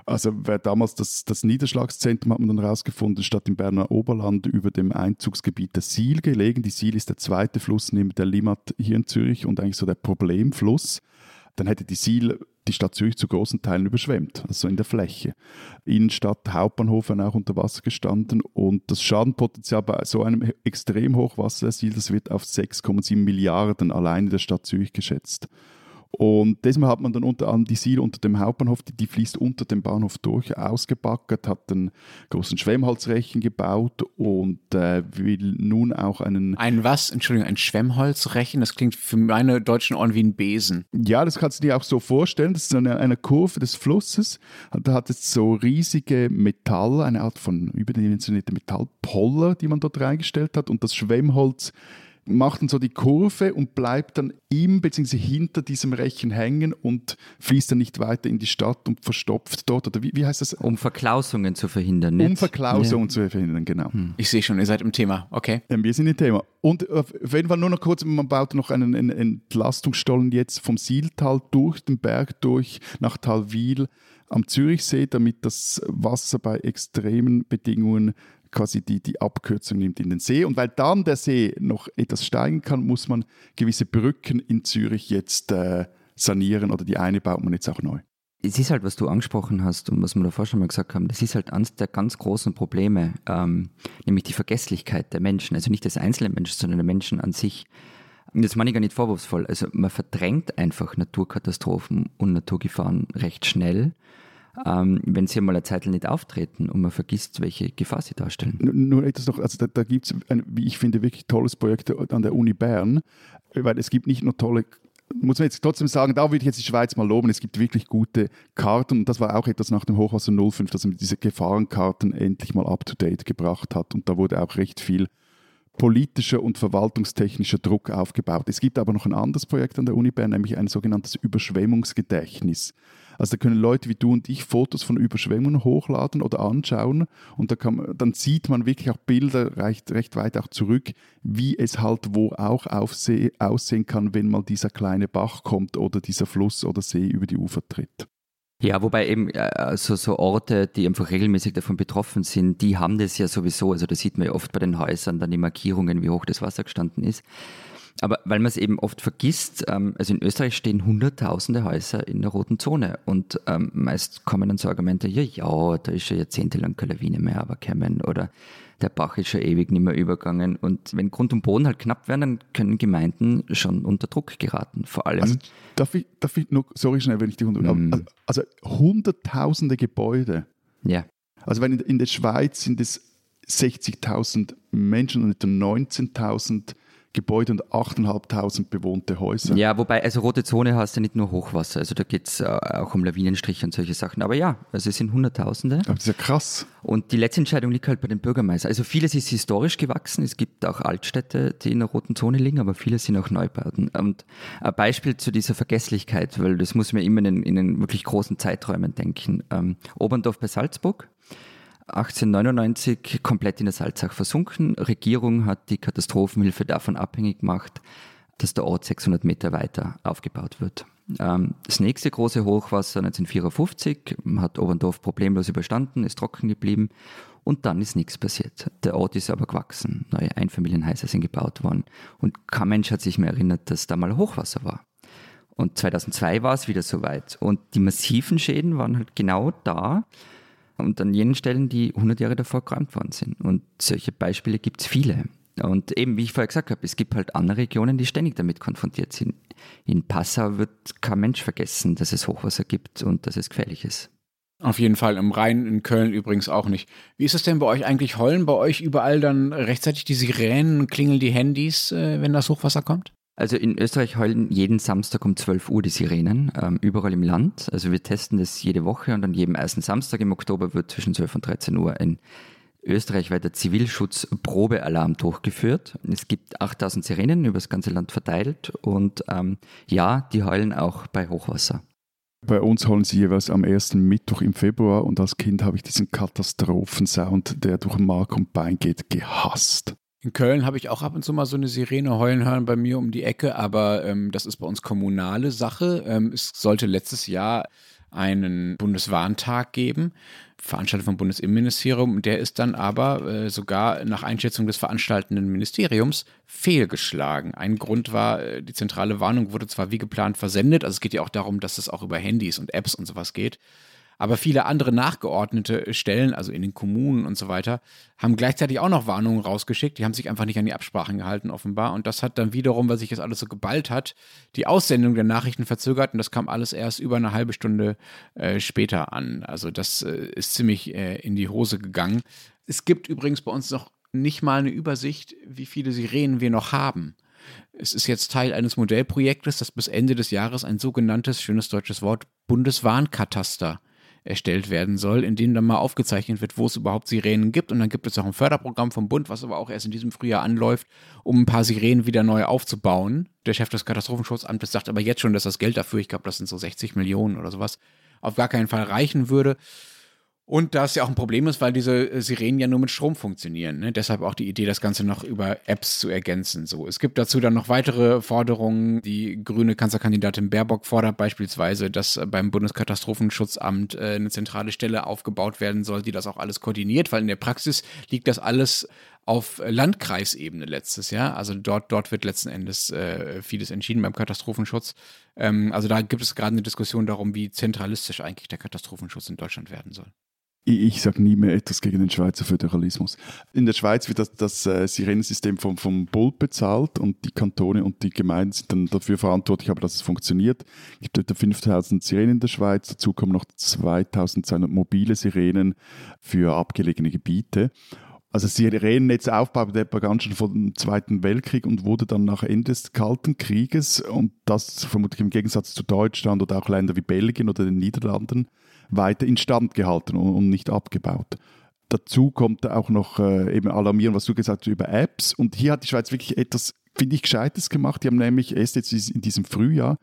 Also wer damals das, das Niederschlagszentrum hat man dann herausgefunden, statt im Berner Oberland über dem Einzugsgebiet der Siel gelegen. Die Siel ist der zweite Fluss neben der Limmat hier in Zürich und eigentlich so der Problemfluss dann hätte die Siel die Stadt Zürich zu großen Teilen überschwemmt, also in der Fläche. Innenstadt, Hauptbahnhof waren auch unter Wasser gestanden und das Schadenpotenzial bei so einem extrem Hochwasser der Siel, das wird auf 6,7 Milliarden alleine der Stadt Zürich geschätzt. Und deshalb hat man dann unter anderem die Siel unter dem Hauptbahnhof, die, die, fließt unter dem Bahnhof durch, ausgebackert, hat einen großen Schwemmholzrechen gebaut und äh, will nun auch einen... Ein was? Entschuldigung, ein Schwemmholzrechen? Das klingt für meine deutschen Ohren wie ein Besen. Ja, das kannst du dir auch so vorstellen. Das ist eine, eine Kurve des Flusses. Da hat es so riesige Metall, eine Art von überdimensionierte Metallpoller, die man dort reingestellt hat und das Schwemmholz macht dann so die Kurve und bleibt dann im bzw. hinter diesem Rechen hängen und fließt dann nicht weiter in die Stadt und verstopft dort. Oder wie, wie heißt das? Um Verklausungen zu verhindern. Nicht? Um Verklausungen ja. zu verhindern, genau. Hm. Ich sehe schon, ihr seid im Thema. Okay. Ja, wir sind im Thema. Und auf jeden Fall nur noch kurz, man baut noch einen, einen Entlastungsstollen jetzt vom Sieltal durch den Berg durch nach Talwil am Zürichsee, damit das Wasser bei extremen Bedingungen quasi die, die Abkürzung nimmt in den See. Und weil dann der See noch etwas steigen kann, muss man gewisse Brücken in Zürich jetzt äh, sanieren oder die eine baut man jetzt auch neu. Es ist halt, was du angesprochen hast und was wir davor schon mal gesagt haben, das ist halt eines der ganz großen Probleme, ähm, nämlich die Vergesslichkeit der Menschen. Also nicht des einzelnen Menschen, sondern der Menschen an sich. Und das meine ich gar nicht vorwurfsvoll. Also man verdrängt einfach Naturkatastrophen und Naturgefahren recht schnell ähm, wenn sie mal eine Zeit nicht auftreten und man vergisst, welche Gefahr sie darstellen. Nur etwas noch, also da, da gibt es, wie ich finde, wirklich tolles Projekt an der Uni Bern, weil es gibt nicht nur tolle muss man jetzt trotzdem sagen, da würde ich jetzt die Schweiz mal loben. Es gibt wirklich gute Karten und das war auch etwas nach dem Hochwasser 05, dass man diese Gefahrenkarten endlich mal up to date gebracht hat und da wurde auch recht viel politischer und verwaltungstechnischer Druck aufgebaut. Es gibt aber noch ein anderes Projekt an der Uni Bern, nämlich ein sogenanntes Überschwemmungsgedächtnis. Also da können Leute wie du und ich Fotos von Überschwemmungen hochladen oder anschauen und da kann, dann sieht man wirklich auch Bilder recht, recht weit auch zurück, wie es halt wo auch aufseh, aussehen kann, wenn mal dieser kleine Bach kommt oder dieser Fluss oder See über die Ufer tritt. Ja, wobei eben also so Orte, die einfach regelmäßig davon betroffen sind, die haben das ja sowieso. Also da sieht man ja oft bei den Häusern dann die Markierungen, wie hoch das Wasser gestanden ist. Aber weil man es eben oft vergisst, ähm, also in Österreich stehen hunderttausende Häuser in der roten Zone und ähm, meist kommen dann so Argumente, ja, ja, da ist schon jahrzehntelang keine Lawine mehr aber kämen oder der Bach ist schon ewig nicht mehr übergangen. Und wenn Grund und Boden halt knapp werden, dann können Gemeinden schon unter Druck geraten. Vor allem. Also, darf, ich, darf ich nur, sorry schnell, wenn ich dich unter. Mm. Also, also hunderttausende Gebäude. Ja. Also wenn in, in der Schweiz sind es 60.000 Menschen und etwa 19.000 Gebäude und 8.500 bewohnte Häuser. Ja, wobei, also rote Zone hast du nicht nur Hochwasser, also da geht es äh, auch um Lawinenstriche und solche Sachen. Aber ja, also es sind Hunderttausende. Aber das ist ja krass. Und die letzte Entscheidung liegt halt bei den Bürgermeistern. Also vieles ist historisch gewachsen. Es gibt auch Altstädte, die in der roten Zone liegen, aber viele sind auch Neubauten. Und ein Beispiel zu dieser Vergesslichkeit, weil das muss man immer in, in den wirklich großen Zeiträumen denken. Ähm, Oberndorf bei Salzburg 1899 komplett in der Salzach versunken. Regierung hat die Katastrophenhilfe davon abhängig gemacht, dass der Ort 600 Meter weiter aufgebaut wird. Ähm, das nächste große Hochwasser 1954 hat Oberndorf problemlos überstanden, ist trocken geblieben und dann ist nichts passiert. Der Ort ist aber gewachsen, neue Einfamilienhäuser sind gebaut worden und kein Mensch hat sich mehr erinnert, dass da mal Hochwasser war. Und 2002 war es wieder soweit und die massiven Schäden waren halt genau da, und an jenen Stellen, die 100 Jahre davor geräumt worden sind. Und solche Beispiele gibt es viele. Und eben, wie ich vorher gesagt habe, es gibt halt andere Regionen, die ständig damit konfrontiert sind. In Passau wird kein Mensch vergessen, dass es Hochwasser gibt und dass es gefährlich ist. Auf jeden Fall, im Rhein, in Köln übrigens auch nicht. Wie ist es denn bei euch eigentlich? Heulen bei euch überall dann rechtzeitig die Sirenen, klingeln die Handys, äh, wenn das Hochwasser kommt? Also in Österreich heulen jeden Samstag um 12 Uhr die Sirenen, ähm, überall im Land. Also wir testen das jede Woche und an jedem ersten Samstag im Oktober wird zwischen 12 und 13 Uhr ein österreichweiter Zivilschutzprobealarm durchgeführt. Es gibt 8000 Sirenen über das ganze Land verteilt und ähm, ja, die heulen auch bei Hochwasser. Bei uns heulen sie jeweils am ersten Mittwoch im Februar und als Kind habe ich diesen Katastrophensound, der durch Mark und Bein geht, gehasst. In Köln habe ich auch ab und zu mal so eine Sirene heulen hören bei mir um die Ecke, aber ähm, das ist bei uns kommunale Sache. Ähm, es sollte letztes Jahr einen Bundeswarntag geben, veranstaltet vom Bundesinnenministerium, und der ist dann aber äh, sogar nach Einschätzung des veranstaltenden Ministeriums fehlgeschlagen. Ein Grund war, äh, die zentrale Warnung wurde zwar wie geplant versendet, also es geht ja auch darum, dass es auch über Handys und Apps und sowas geht, aber viele andere nachgeordnete Stellen, also in den Kommunen und so weiter, haben gleichzeitig auch noch Warnungen rausgeschickt. Die haben sich einfach nicht an die Absprachen gehalten, offenbar. Und das hat dann wiederum, weil sich das alles so geballt hat, die Aussendung der Nachrichten verzögert. Und das kam alles erst über eine halbe Stunde äh, später an. Also das äh, ist ziemlich äh, in die Hose gegangen. Es gibt übrigens bei uns noch nicht mal eine Übersicht, wie viele Sirenen wir noch haben. Es ist jetzt Teil eines Modellprojektes, das bis Ende des Jahres ein sogenanntes, schönes deutsches Wort, Bundeswarnkataster erstellt werden soll, in dem dann mal aufgezeichnet wird, wo es überhaupt Sirenen gibt. Und dann gibt es auch ein Förderprogramm vom Bund, was aber auch erst in diesem Frühjahr anläuft, um ein paar Sirenen wieder neu aufzubauen. Der Chef des Katastrophenschutzamtes sagt aber jetzt schon, dass das Geld dafür, ich glaube, das sind so 60 Millionen oder sowas, auf gar keinen Fall reichen würde. Und da es ja auch ein Problem ist, weil diese äh, Sirenen ja nur mit Strom funktionieren. Ne? Deshalb auch die Idee, das Ganze noch über Apps zu ergänzen. So, es gibt dazu dann noch weitere Forderungen. Die grüne Kanzlerkandidatin Baerbock fordert beispielsweise, dass beim Bundeskatastrophenschutzamt äh, eine zentrale Stelle aufgebaut werden soll, die das auch alles koordiniert, weil in der Praxis liegt das alles auf Landkreisebene letztes Jahr. Also dort, dort wird letzten Endes äh, vieles entschieden beim Katastrophenschutz. Ähm, also da gibt es gerade eine Diskussion darum, wie zentralistisch eigentlich der Katastrophenschutz in Deutschland werden soll. Ich sage nie mehr etwas gegen den Schweizer Föderalismus. In der Schweiz wird das, das äh, Sirenensystem vom, vom Bund bezahlt und die Kantone und die Gemeinden sind dann dafür verantwortlich, aber dass es funktioniert. Es gibt etwa 5000 Sirenen in der Schweiz, dazu kommen noch 2200 mobile Sirenen für abgelegene Gebiete. Also Sirenennetzaufbau begann schon vor dem Zweiten Weltkrieg und wurde dann nach Ende des Kalten Krieges und das vermutlich im Gegensatz zu Deutschland oder auch Ländern wie Belgien oder den Niederlanden weiter instand gehalten und, nicht abgebaut. Dazu kommt auch noch äh, eben alarmieren, was du gesagt hast über Apps. Und hier hat die Schweiz wirklich etwas, finde ich, Gescheites gemacht. Die haben nämlich erst jetzt in diesem Frühjahr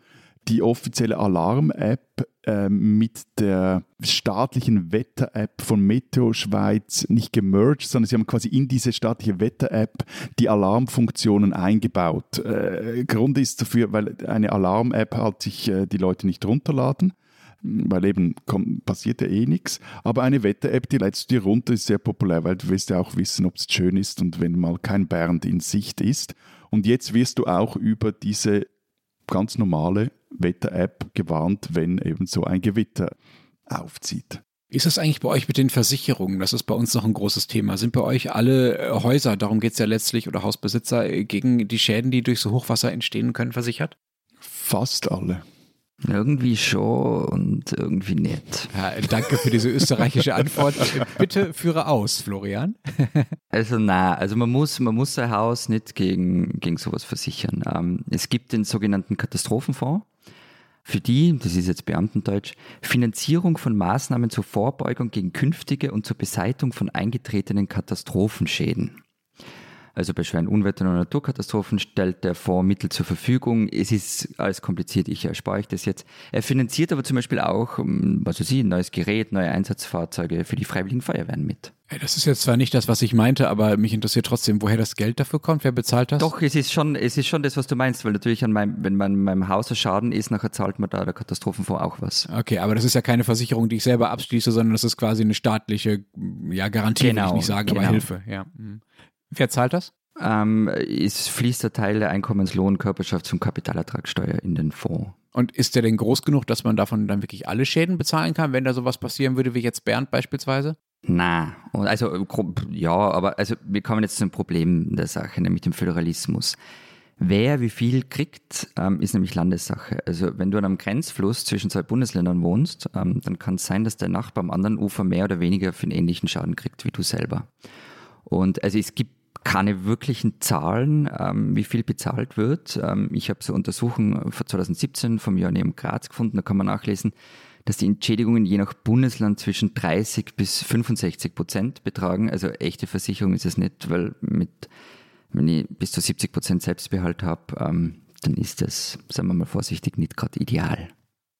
die offizielle Alarm-App äh, mit der staatlichen Wetter-App von Meteo Schweiz nicht gemerged, sondern sie haben quasi in diese staatliche Wetter-App die Alarmfunktionen eingebaut. Äh, Grund ist dafür, weil eine Alarm-App halt sich äh, die Leute nicht runterladen weil eben kommt, passiert ja eh nichts. Aber eine Wetter-App, die leitest du dir runter, ist sehr populär, weil du willst ja auch wissen, ob es schön ist und wenn mal kein Bernd in Sicht ist. Und jetzt wirst du auch über diese ganz normale Wetter-App gewarnt, wenn eben so ein Gewitter aufzieht. Ist das eigentlich bei euch mit den Versicherungen? Das ist bei uns noch ein großes Thema. Sind bei euch alle äh, Häuser, darum geht es ja letztlich, oder Hausbesitzer, äh, gegen die Schäden, die durch so Hochwasser entstehen können, versichert? Fast alle. Irgendwie schon und irgendwie nicht. Ja, danke für diese österreichische Antwort. Bitte führe aus, Florian. Also na, also man muss, man muss sein Haus nicht gegen, gegen sowas versichern. Ähm, es gibt den sogenannten Katastrophenfonds. Für die, das ist jetzt Beamtendeutsch, Finanzierung von Maßnahmen zur Vorbeugung gegen künftige und zur Beseitigung von eingetretenen Katastrophenschäden. Also bei schweren Unwettern und Naturkatastrophen stellt der Fonds Mittel zur Verfügung. Es ist alles kompliziert, ich erspare euch das jetzt. Er finanziert aber zum Beispiel auch, ähm, was weiß ich, ein neues Gerät, neue Einsatzfahrzeuge für die Freiwilligen Feuerwehren mit. Das ist jetzt zwar nicht das, was ich meinte, aber mich interessiert trotzdem, woher das Geld dafür kommt. Wer bezahlt das? Doch, es ist schon, es ist schon das, was du meinst, weil natürlich an meinem, wenn man in meinem Haus ein Schaden ist, nachher zahlt man da der Katastrophenfonds auch was. Okay, aber das ist ja keine Versicherung, die ich selber abschließe, sondern das ist quasi eine staatliche, ja, Garantie, genau, will ich nicht sagen, genau. aber Hilfe, ja. Mhm. Wer zahlt das? ähm, ist, fließt der Teil der Einkommenslohn, Körperschafts- und Kapitalertragssteuer in den Fonds. Und ist der denn groß genug, dass man davon dann wirklich alle Schäden bezahlen kann, wenn da sowas passieren würde, wie jetzt Bernd beispielsweise? Na, also ja, aber also wir kommen jetzt zum Problem der Sache, nämlich dem Föderalismus. Wer wie viel kriegt, ähm, ist nämlich Landessache. Also wenn du an einem Grenzfluss zwischen zwei Bundesländern wohnst, ähm, dann kann es sein, dass der Nachbar am anderen Ufer mehr oder weniger für einen ähnlichen Schaden kriegt wie du selber. Und also es gibt keine wirklichen Zahlen, ähm, wie viel bezahlt wird. Ähm, ich habe so Untersuchungen von 2017 vom Joanneum Graz gefunden, da kann man nachlesen, dass die Entschädigungen je nach Bundesland zwischen 30 bis 65 Prozent betragen. Also echte Versicherung ist es nicht, weil mit, wenn ich bis zu 70 Prozent Selbstbehalt habe, ähm, dann ist das, sagen wir mal vorsichtig, nicht gerade ideal.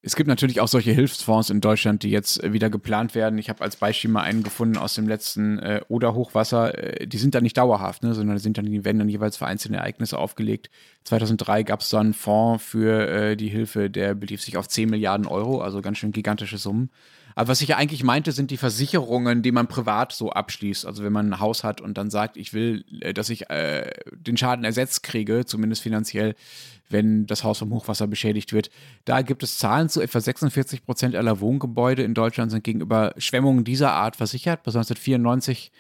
Es gibt natürlich auch solche Hilfsfonds in Deutschland, die jetzt äh, wieder geplant werden. Ich habe als Beispiel mal einen gefunden aus dem letzten äh, Oder-Hochwasser. Äh, die sind dann nicht dauerhaft, ne, sondern sind dann, die werden dann jeweils für einzelne Ereignisse aufgelegt. 2003 gab es so einen Fonds für äh, die Hilfe, der belief sich auf 10 Milliarden Euro, also ganz schön gigantische Summen. Aber was ich ja eigentlich meinte, sind die Versicherungen, die man privat so abschließt. Also wenn man ein Haus hat und dann sagt, ich will, äh, dass ich äh, den Schaden ersetzt kriege, zumindest finanziell, wenn das Haus vom Hochwasser beschädigt wird. Da gibt es Zahlen zu etwa 46 Prozent aller Wohngebäude in Deutschland sind gegenüber Schwemmungen dieser Art versichert. Bis 1994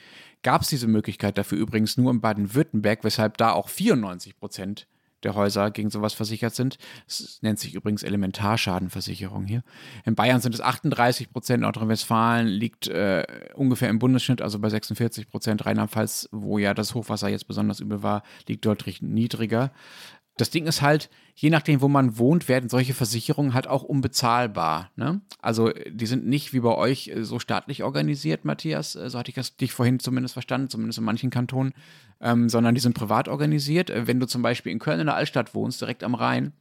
gab es diese Möglichkeit dafür übrigens nur in Baden-Württemberg, weshalb da auch 94 Prozent der Häuser gegen sowas versichert sind. Das nennt sich übrigens Elementarschadenversicherung hier. In Bayern sind es 38 Prozent, Nordrhein-Westfalen liegt äh, ungefähr im Bundesschnitt, also bei 46 Prozent. Rheinland-Pfalz, wo ja das Hochwasser jetzt besonders übel war, liegt deutlich niedriger. Das Ding ist halt, je nachdem, wo man wohnt, werden solche Versicherungen halt auch unbezahlbar. Ne? Also die sind nicht wie bei euch äh, so staatlich organisiert, Matthias, äh, so hatte ich das dich vorhin zumindest verstanden, zumindest in manchen Kantonen, ähm, sondern die sind privat organisiert. Äh, wenn du zum Beispiel in Köln in der Altstadt wohnst, direkt am Rhein,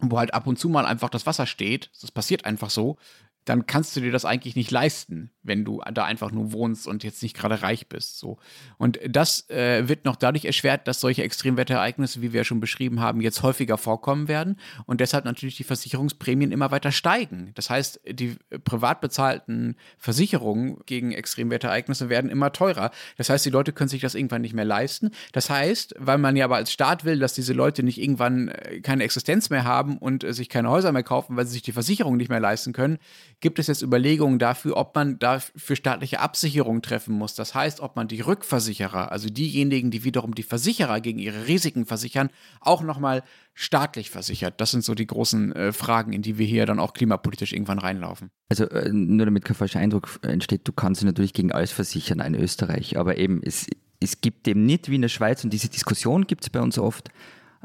wo halt ab und zu mal einfach das Wasser steht, das passiert einfach so, dann kannst du dir das eigentlich nicht leisten, wenn du da einfach nur wohnst und jetzt nicht gerade reich bist. So. Und das äh, wird noch dadurch erschwert, dass solche Extremwetterereignisse, wie wir ja schon beschrieben haben, jetzt häufiger vorkommen werden und deshalb natürlich die Versicherungsprämien immer weiter steigen. Das heißt, die privat bezahlten Versicherungen gegen Extremwetterereignisse werden immer teurer. Das heißt, die Leute können sich das irgendwann nicht mehr leisten. Das heißt, weil man ja aber als Staat will, dass diese Leute nicht irgendwann äh, keine Existenz mehr haben und äh, sich keine Häuser mehr kaufen, weil sie sich die Versicherung nicht mehr leisten können, gibt es jetzt Überlegungen dafür, ob man da dafür staatliche Absicherung treffen muss. Das heißt, ob man die Rückversicherer, also diejenigen, die wiederum die Versicherer gegen ihre Risiken versichern, auch nochmal staatlich versichert. Das sind so die großen äh, Fragen, in die wir hier dann auch klimapolitisch irgendwann reinlaufen. Also äh, nur damit kein falscher Eindruck entsteht, du kannst natürlich gegen alles versichern in Österreich, aber eben es, es gibt eben nicht wie in der Schweiz und diese Diskussion gibt es bei uns oft,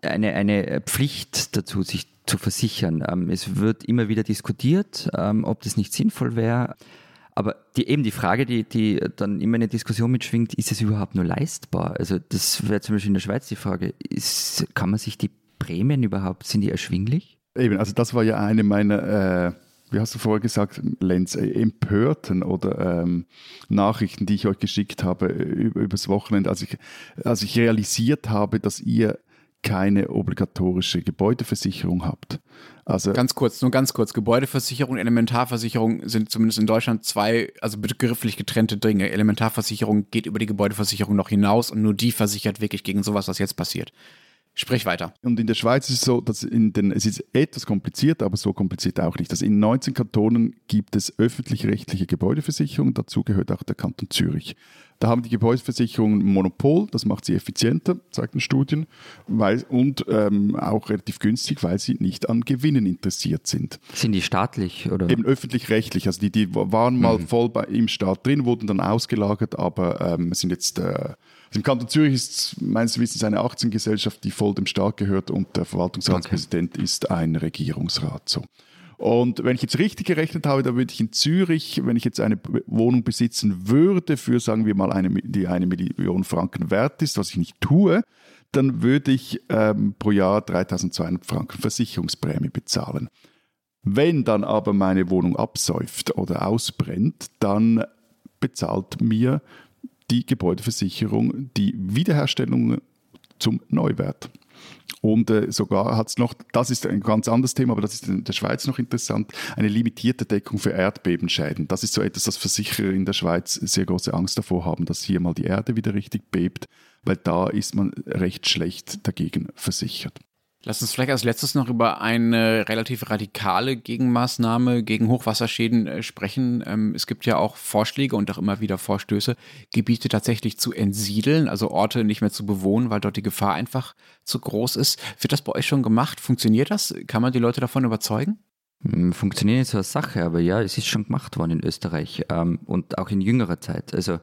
eine, eine Pflicht dazu, sich zu versichern. Ähm, es wird immer wieder diskutiert, ähm, ob das nicht sinnvoll wäre. Aber die, eben die Frage, die, die dann immer in der Diskussion mitschwingt, ist es überhaupt nur leistbar? Also das wäre zum Beispiel in der Schweiz die Frage, ist, kann man sich die Prämien überhaupt, sind die erschwinglich? Eben, also das war ja eine meiner, äh, wie hast du vorher gesagt, Lenz, äh, empörten oder ähm, Nachrichten, die ich euch geschickt habe über, übers Wochenende, als ich, als ich realisiert habe, dass ihr keine obligatorische Gebäudeversicherung habt. Also ganz kurz, nur ganz kurz. Gebäudeversicherung, Elementarversicherung sind zumindest in Deutschland zwei, also begrifflich getrennte Dinge. Elementarversicherung geht über die Gebäudeversicherung noch hinaus und nur die versichert wirklich gegen sowas, was jetzt passiert. Sprich weiter. Und in der Schweiz ist es so, dass in den, es ist etwas kompliziert, aber so kompliziert auch nicht. Also in 19 Kantonen gibt es öffentlich-rechtliche Gebäudeversicherungen, dazu gehört auch der Kanton Zürich. Da haben die Gebäudeversicherungen ein Monopol, das macht sie effizienter, zeigten Studien, weil, und ähm, auch relativ günstig, weil sie nicht an Gewinnen interessiert sind. Sind die staatlich oder? Eben öffentlich-rechtlich. Also die, die waren mal mhm. voll bei, im Staat drin, wurden dann ausgelagert, aber ähm, sind jetzt. Äh, also Im Kanton Zürich ist meines Wissens eine Aktiengesellschaft, die voll dem Staat gehört und der Verwaltungsratspräsident okay. ist ein Regierungsrat. So. Und wenn ich jetzt richtig gerechnet habe, dann würde ich in Zürich, wenn ich jetzt eine Wohnung besitzen würde, für sagen wir mal eine, die eine Million Franken wert ist, was ich nicht tue, dann würde ich ähm, pro Jahr 3200 Franken Versicherungsprämie bezahlen. Wenn dann aber meine Wohnung absäuft oder ausbrennt, dann bezahlt mir die Gebäudeversicherung die Wiederherstellung zum Neuwert. Und äh, sogar hat es noch, das ist ein ganz anderes Thema, aber das ist in der Schweiz noch interessant, eine limitierte Deckung für Erdbebenschäden. Das ist so etwas, das Versicherer in der Schweiz sehr große Angst davor haben, dass hier mal die Erde wieder richtig bebt, weil da ist man recht schlecht dagegen versichert. Lass uns vielleicht als letztes noch über eine relativ radikale Gegenmaßnahme gegen Hochwasserschäden äh, sprechen. Ähm, es gibt ja auch Vorschläge und auch immer wieder Vorstöße, Gebiete tatsächlich zu entsiedeln, also Orte nicht mehr zu bewohnen, weil dort die Gefahr einfach zu groß ist. Wird das bei euch schon gemacht? Funktioniert das? Kann man die Leute davon überzeugen? Hm, funktioniert nicht so eine Sache, aber ja, es ist schon gemacht worden in Österreich ähm, und auch in jüngerer Zeit. Also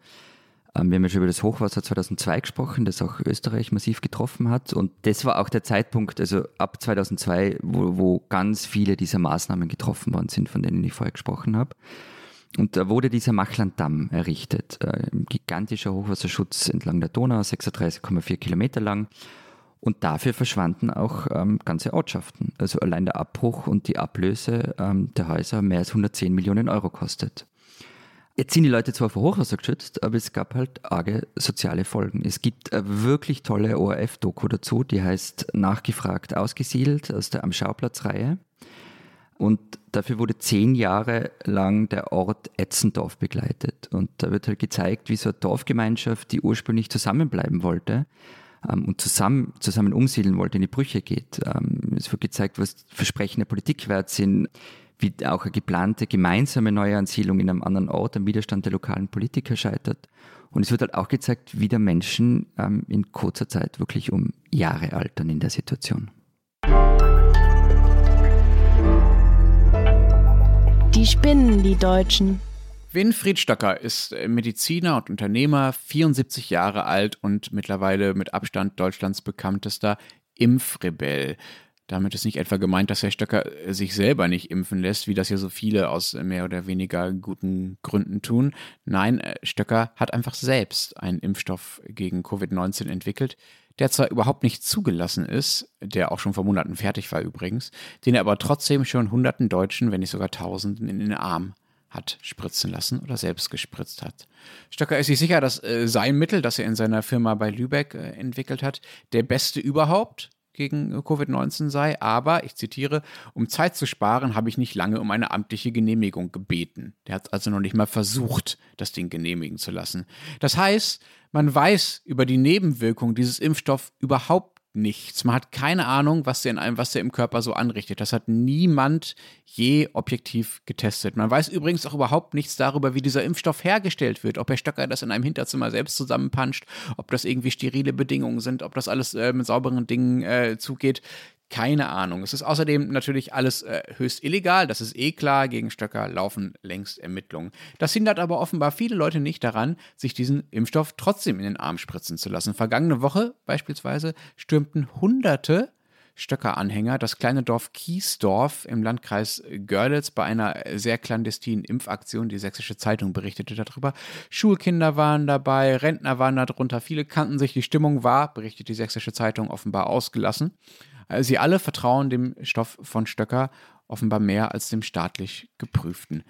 wir haben ja schon über das Hochwasser 2002 gesprochen, das auch Österreich massiv getroffen hat. Und das war auch der Zeitpunkt, also ab 2002, wo, wo ganz viele dieser Maßnahmen getroffen worden sind, von denen ich vorher gesprochen habe. Und da wurde dieser Machlanddamm errichtet. Äh, ein gigantischer Hochwasserschutz entlang der Donau, 36,4 Kilometer lang. Und dafür verschwanden auch ähm, ganze Ortschaften. Also allein der Abbruch und die Ablöse ähm, der Häuser mehr als 110 Millionen Euro kostet. Jetzt sind die Leute zwar vor Hochwasser geschützt, aber es gab halt arge soziale Folgen. Es gibt eine wirklich tolle ORF-Doku dazu, die heißt Nachgefragt ausgesiedelt aus der Am Schauplatz-Reihe. Und dafür wurde zehn Jahre lang der Ort Etzendorf begleitet. Und da wird halt gezeigt, wie so eine Dorfgemeinschaft, die ursprünglich zusammenbleiben wollte ähm, und zusammen, zusammen umsiedeln wollte, in die Brüche geht. Ähm, es wird gezeigt, was Versprechen der Politik wert sind, wie auch eine geplante gemeinsame Neuansiedlung in einem anderen Ort am Widerstand der lokalen Politiker scheitert. Und es wird halt auch gezeigt, wie der Menschen ähm, in kurzer Zeit wirklich um Jahre altern in der Situation. Die spinnen, die Deutschen. Winfried Stöcker ist äh, Mediziner und Unternehmer, 74 Jahre alt und mittlerweile mit Abstand Deutschlands bekanntester Impfrebell. Damit ist nicht etwa gemeint, dass Herr Stöcker äh, sich selber nicht impfen lässt, wie das ja so viele aus mehr oder weniger guten Gründen tun. Nein, äh, Stöcker hat einfach selbst einen Impfstoff gegen Covid-19 entwickelt, der zwar überhaupt nicht zugelassen ist, der auch schon vor Monaten fertig war übrigens, den er aber trotzdem schon hunderten Deutschen, wenn nicht sogar Tausenden in den Arm hat spritzen lassen oder selbst gespritzt hat. Stöcker ist sich sicher, dass äh, sein Mittel, das er in seiner Firma bei Lübeck äh, entwickelt hat, der beste überhaupt gegen Covid-19 sei, aber, ich zitiere, um Zeit zu sparen, habe ich nicht lange um eine amtliche Genehmigung gebeten. Der hat also noch nicht mal versucht, das Ding genehmigen zu lassen. Das heißt, man weiß über die Nebenwirkung dieses Impfstoffs überhaupt nichts. Man hat keine Ahnung, was der in einem, was der im Körper so anrichtet. Das hat niemand je objektiv getestet. Man weiß übrigens auch überhaupt nichts darüber, wie dieser Impfstoff hergestellt wird. Ob Herr Stöcker das in einem Hinterzimmer selbst zusammenpanscht, ob das irgendwie sterile Bedingungen sind, ob das alles äh, mit sauberen Dingen äh, zugeht. Keine Ahnung. Es ist außerdem natürlich alles äh, höchst illegal, das ist eh klar. Gegen Stöcker laufen längst Ermittlungen. Das hindert aber offenbar viele Leute nicht daran, sich diesen Impfstoff trotzdem in den Arm spritzen zu lassen. Vergangene Woche beispielsweise stürmten Hunderte Stöcker-Anhänger das kleine Dorf Kiesdorf im Landkreis Görlitz bei einer sehr clandestinen Impfaktion. Die Sächsische Zeitung berichtete darüber. Schulkinder waren dabei, Rentner waren darunter, viele kannten sich. Die Stimmung war, berichtet die Sächsische Zeitung, offenbar ausgelassen. Sie alle vertrauen dem Stoff von Stöcker offenbar mehr als dem staatlich geprüften.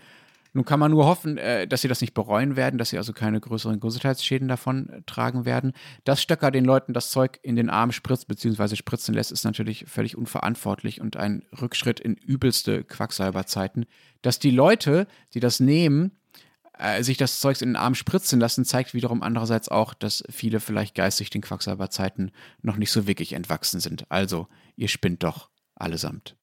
Nun kann man nur hoffen, äh, dass sie das nicht bereuen werden, dass sie also keine größeren Gesundheitsschäden davon äh, tragen werden. Dass Stöcker den Leuten das Zeug in den Arm spritzt bzw. spritzen lässt, ist natürlich völlig unverantwortlich und ein Rückschritt in übelste Quacksalberzeiten. Dass die Leute, die das nehmen, äh, sich das Zeug in den Arm spritzen lassen, zeigt wiederum andererseits auch, dass viele vielleicht geistig den Quacksalberzeiten noch nicht so wirklich entwachsen sind. Also, ihr spinnt doch allesamt.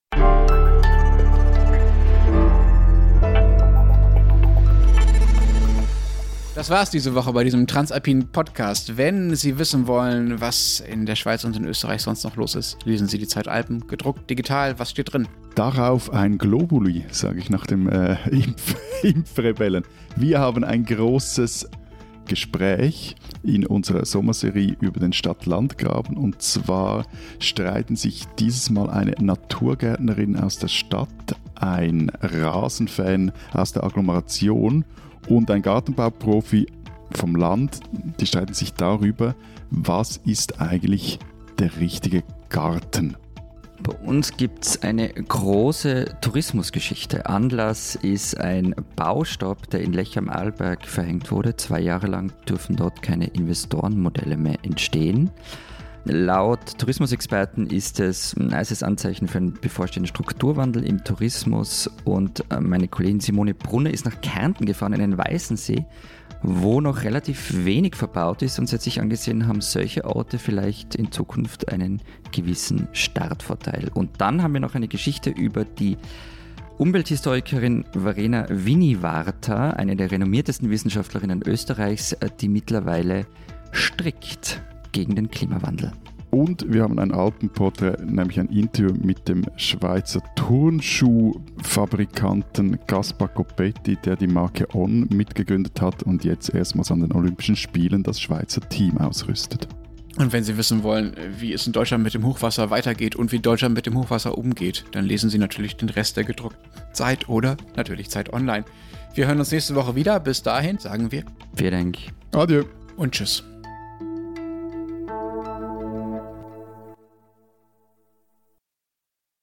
Das war's diese Woche bei diesem Transalpinen Podcast. Wenn Sie wissen wollen, was in der Schweiz und in Österreich sonst noch los ist, lesen Sie die Zeit Alpen, gedruckt, digital. Was steht drin? Darauf ein Globuli, sage ich nach dem äh, Impf Impfrebellen. Wir haben ein großes Gespräch in unserer Sommerserie über den Stadt-Land-Graben. Und zwar streiten sich dieses Mal eine Naturgärtnerin aus der Stadt, ein Rasenfan aus der Agglomeration und ein Gartenbauprofi vom Land, die streiten sich darüber, was ist eigentlich der richtige Garten. Bei uns gibt es eine große Tourismusgeschichte. Anlass ist ein Baustopp, der in Lech am Arlberg verhängt wurde. Zwei Jahre lang dürfen dort keine Investorenmodelle mehr entstehen. Laut Tourismusexperten ist es ein heißes Anzeichen für einen bevorstehenden Strukturwandel im Tourismus. Und äh, meine Kollegin Simone Brunner ist nach Kärnten gefahren, in den Weißensee, wo noch relativ wenig verbaut ist. Und sie hat sich angesehen, haben solche Orte vielleicht in Zukunft einen gewissen Startvorteil. Und dann haben wir noch eine Geschichte über die Umwelthistorikerin Verena Winivarta, eine der renommiertesten Wissenschaftlerinnen Österreichs, äh, die mittlerweile strikt gegen den Klimawandel. Und wir haben ein Alpenporträt, nämlich ein Interview mit dem Schweizer Turnschuhfabrikanten Gaspar Coppetti, der die Marke On mitgegründet hat und jetzt erstmals an den Olympischen Spielen das Schweizer Team ausrüstet. Und wenn Sie wissen wollen, wie es in Deutschland mit dem Hochwasser weitergeht und wie Deutschland mit dem Hochwasser umgeht, dann lesen Sie natürlich den Rest der gedruckten Zeit oder natürlich Zeit online. Wir hören uns nächste Woche wieder. Bis dahin sagen wir. Vielen Dank. Adieu. Und tschüss.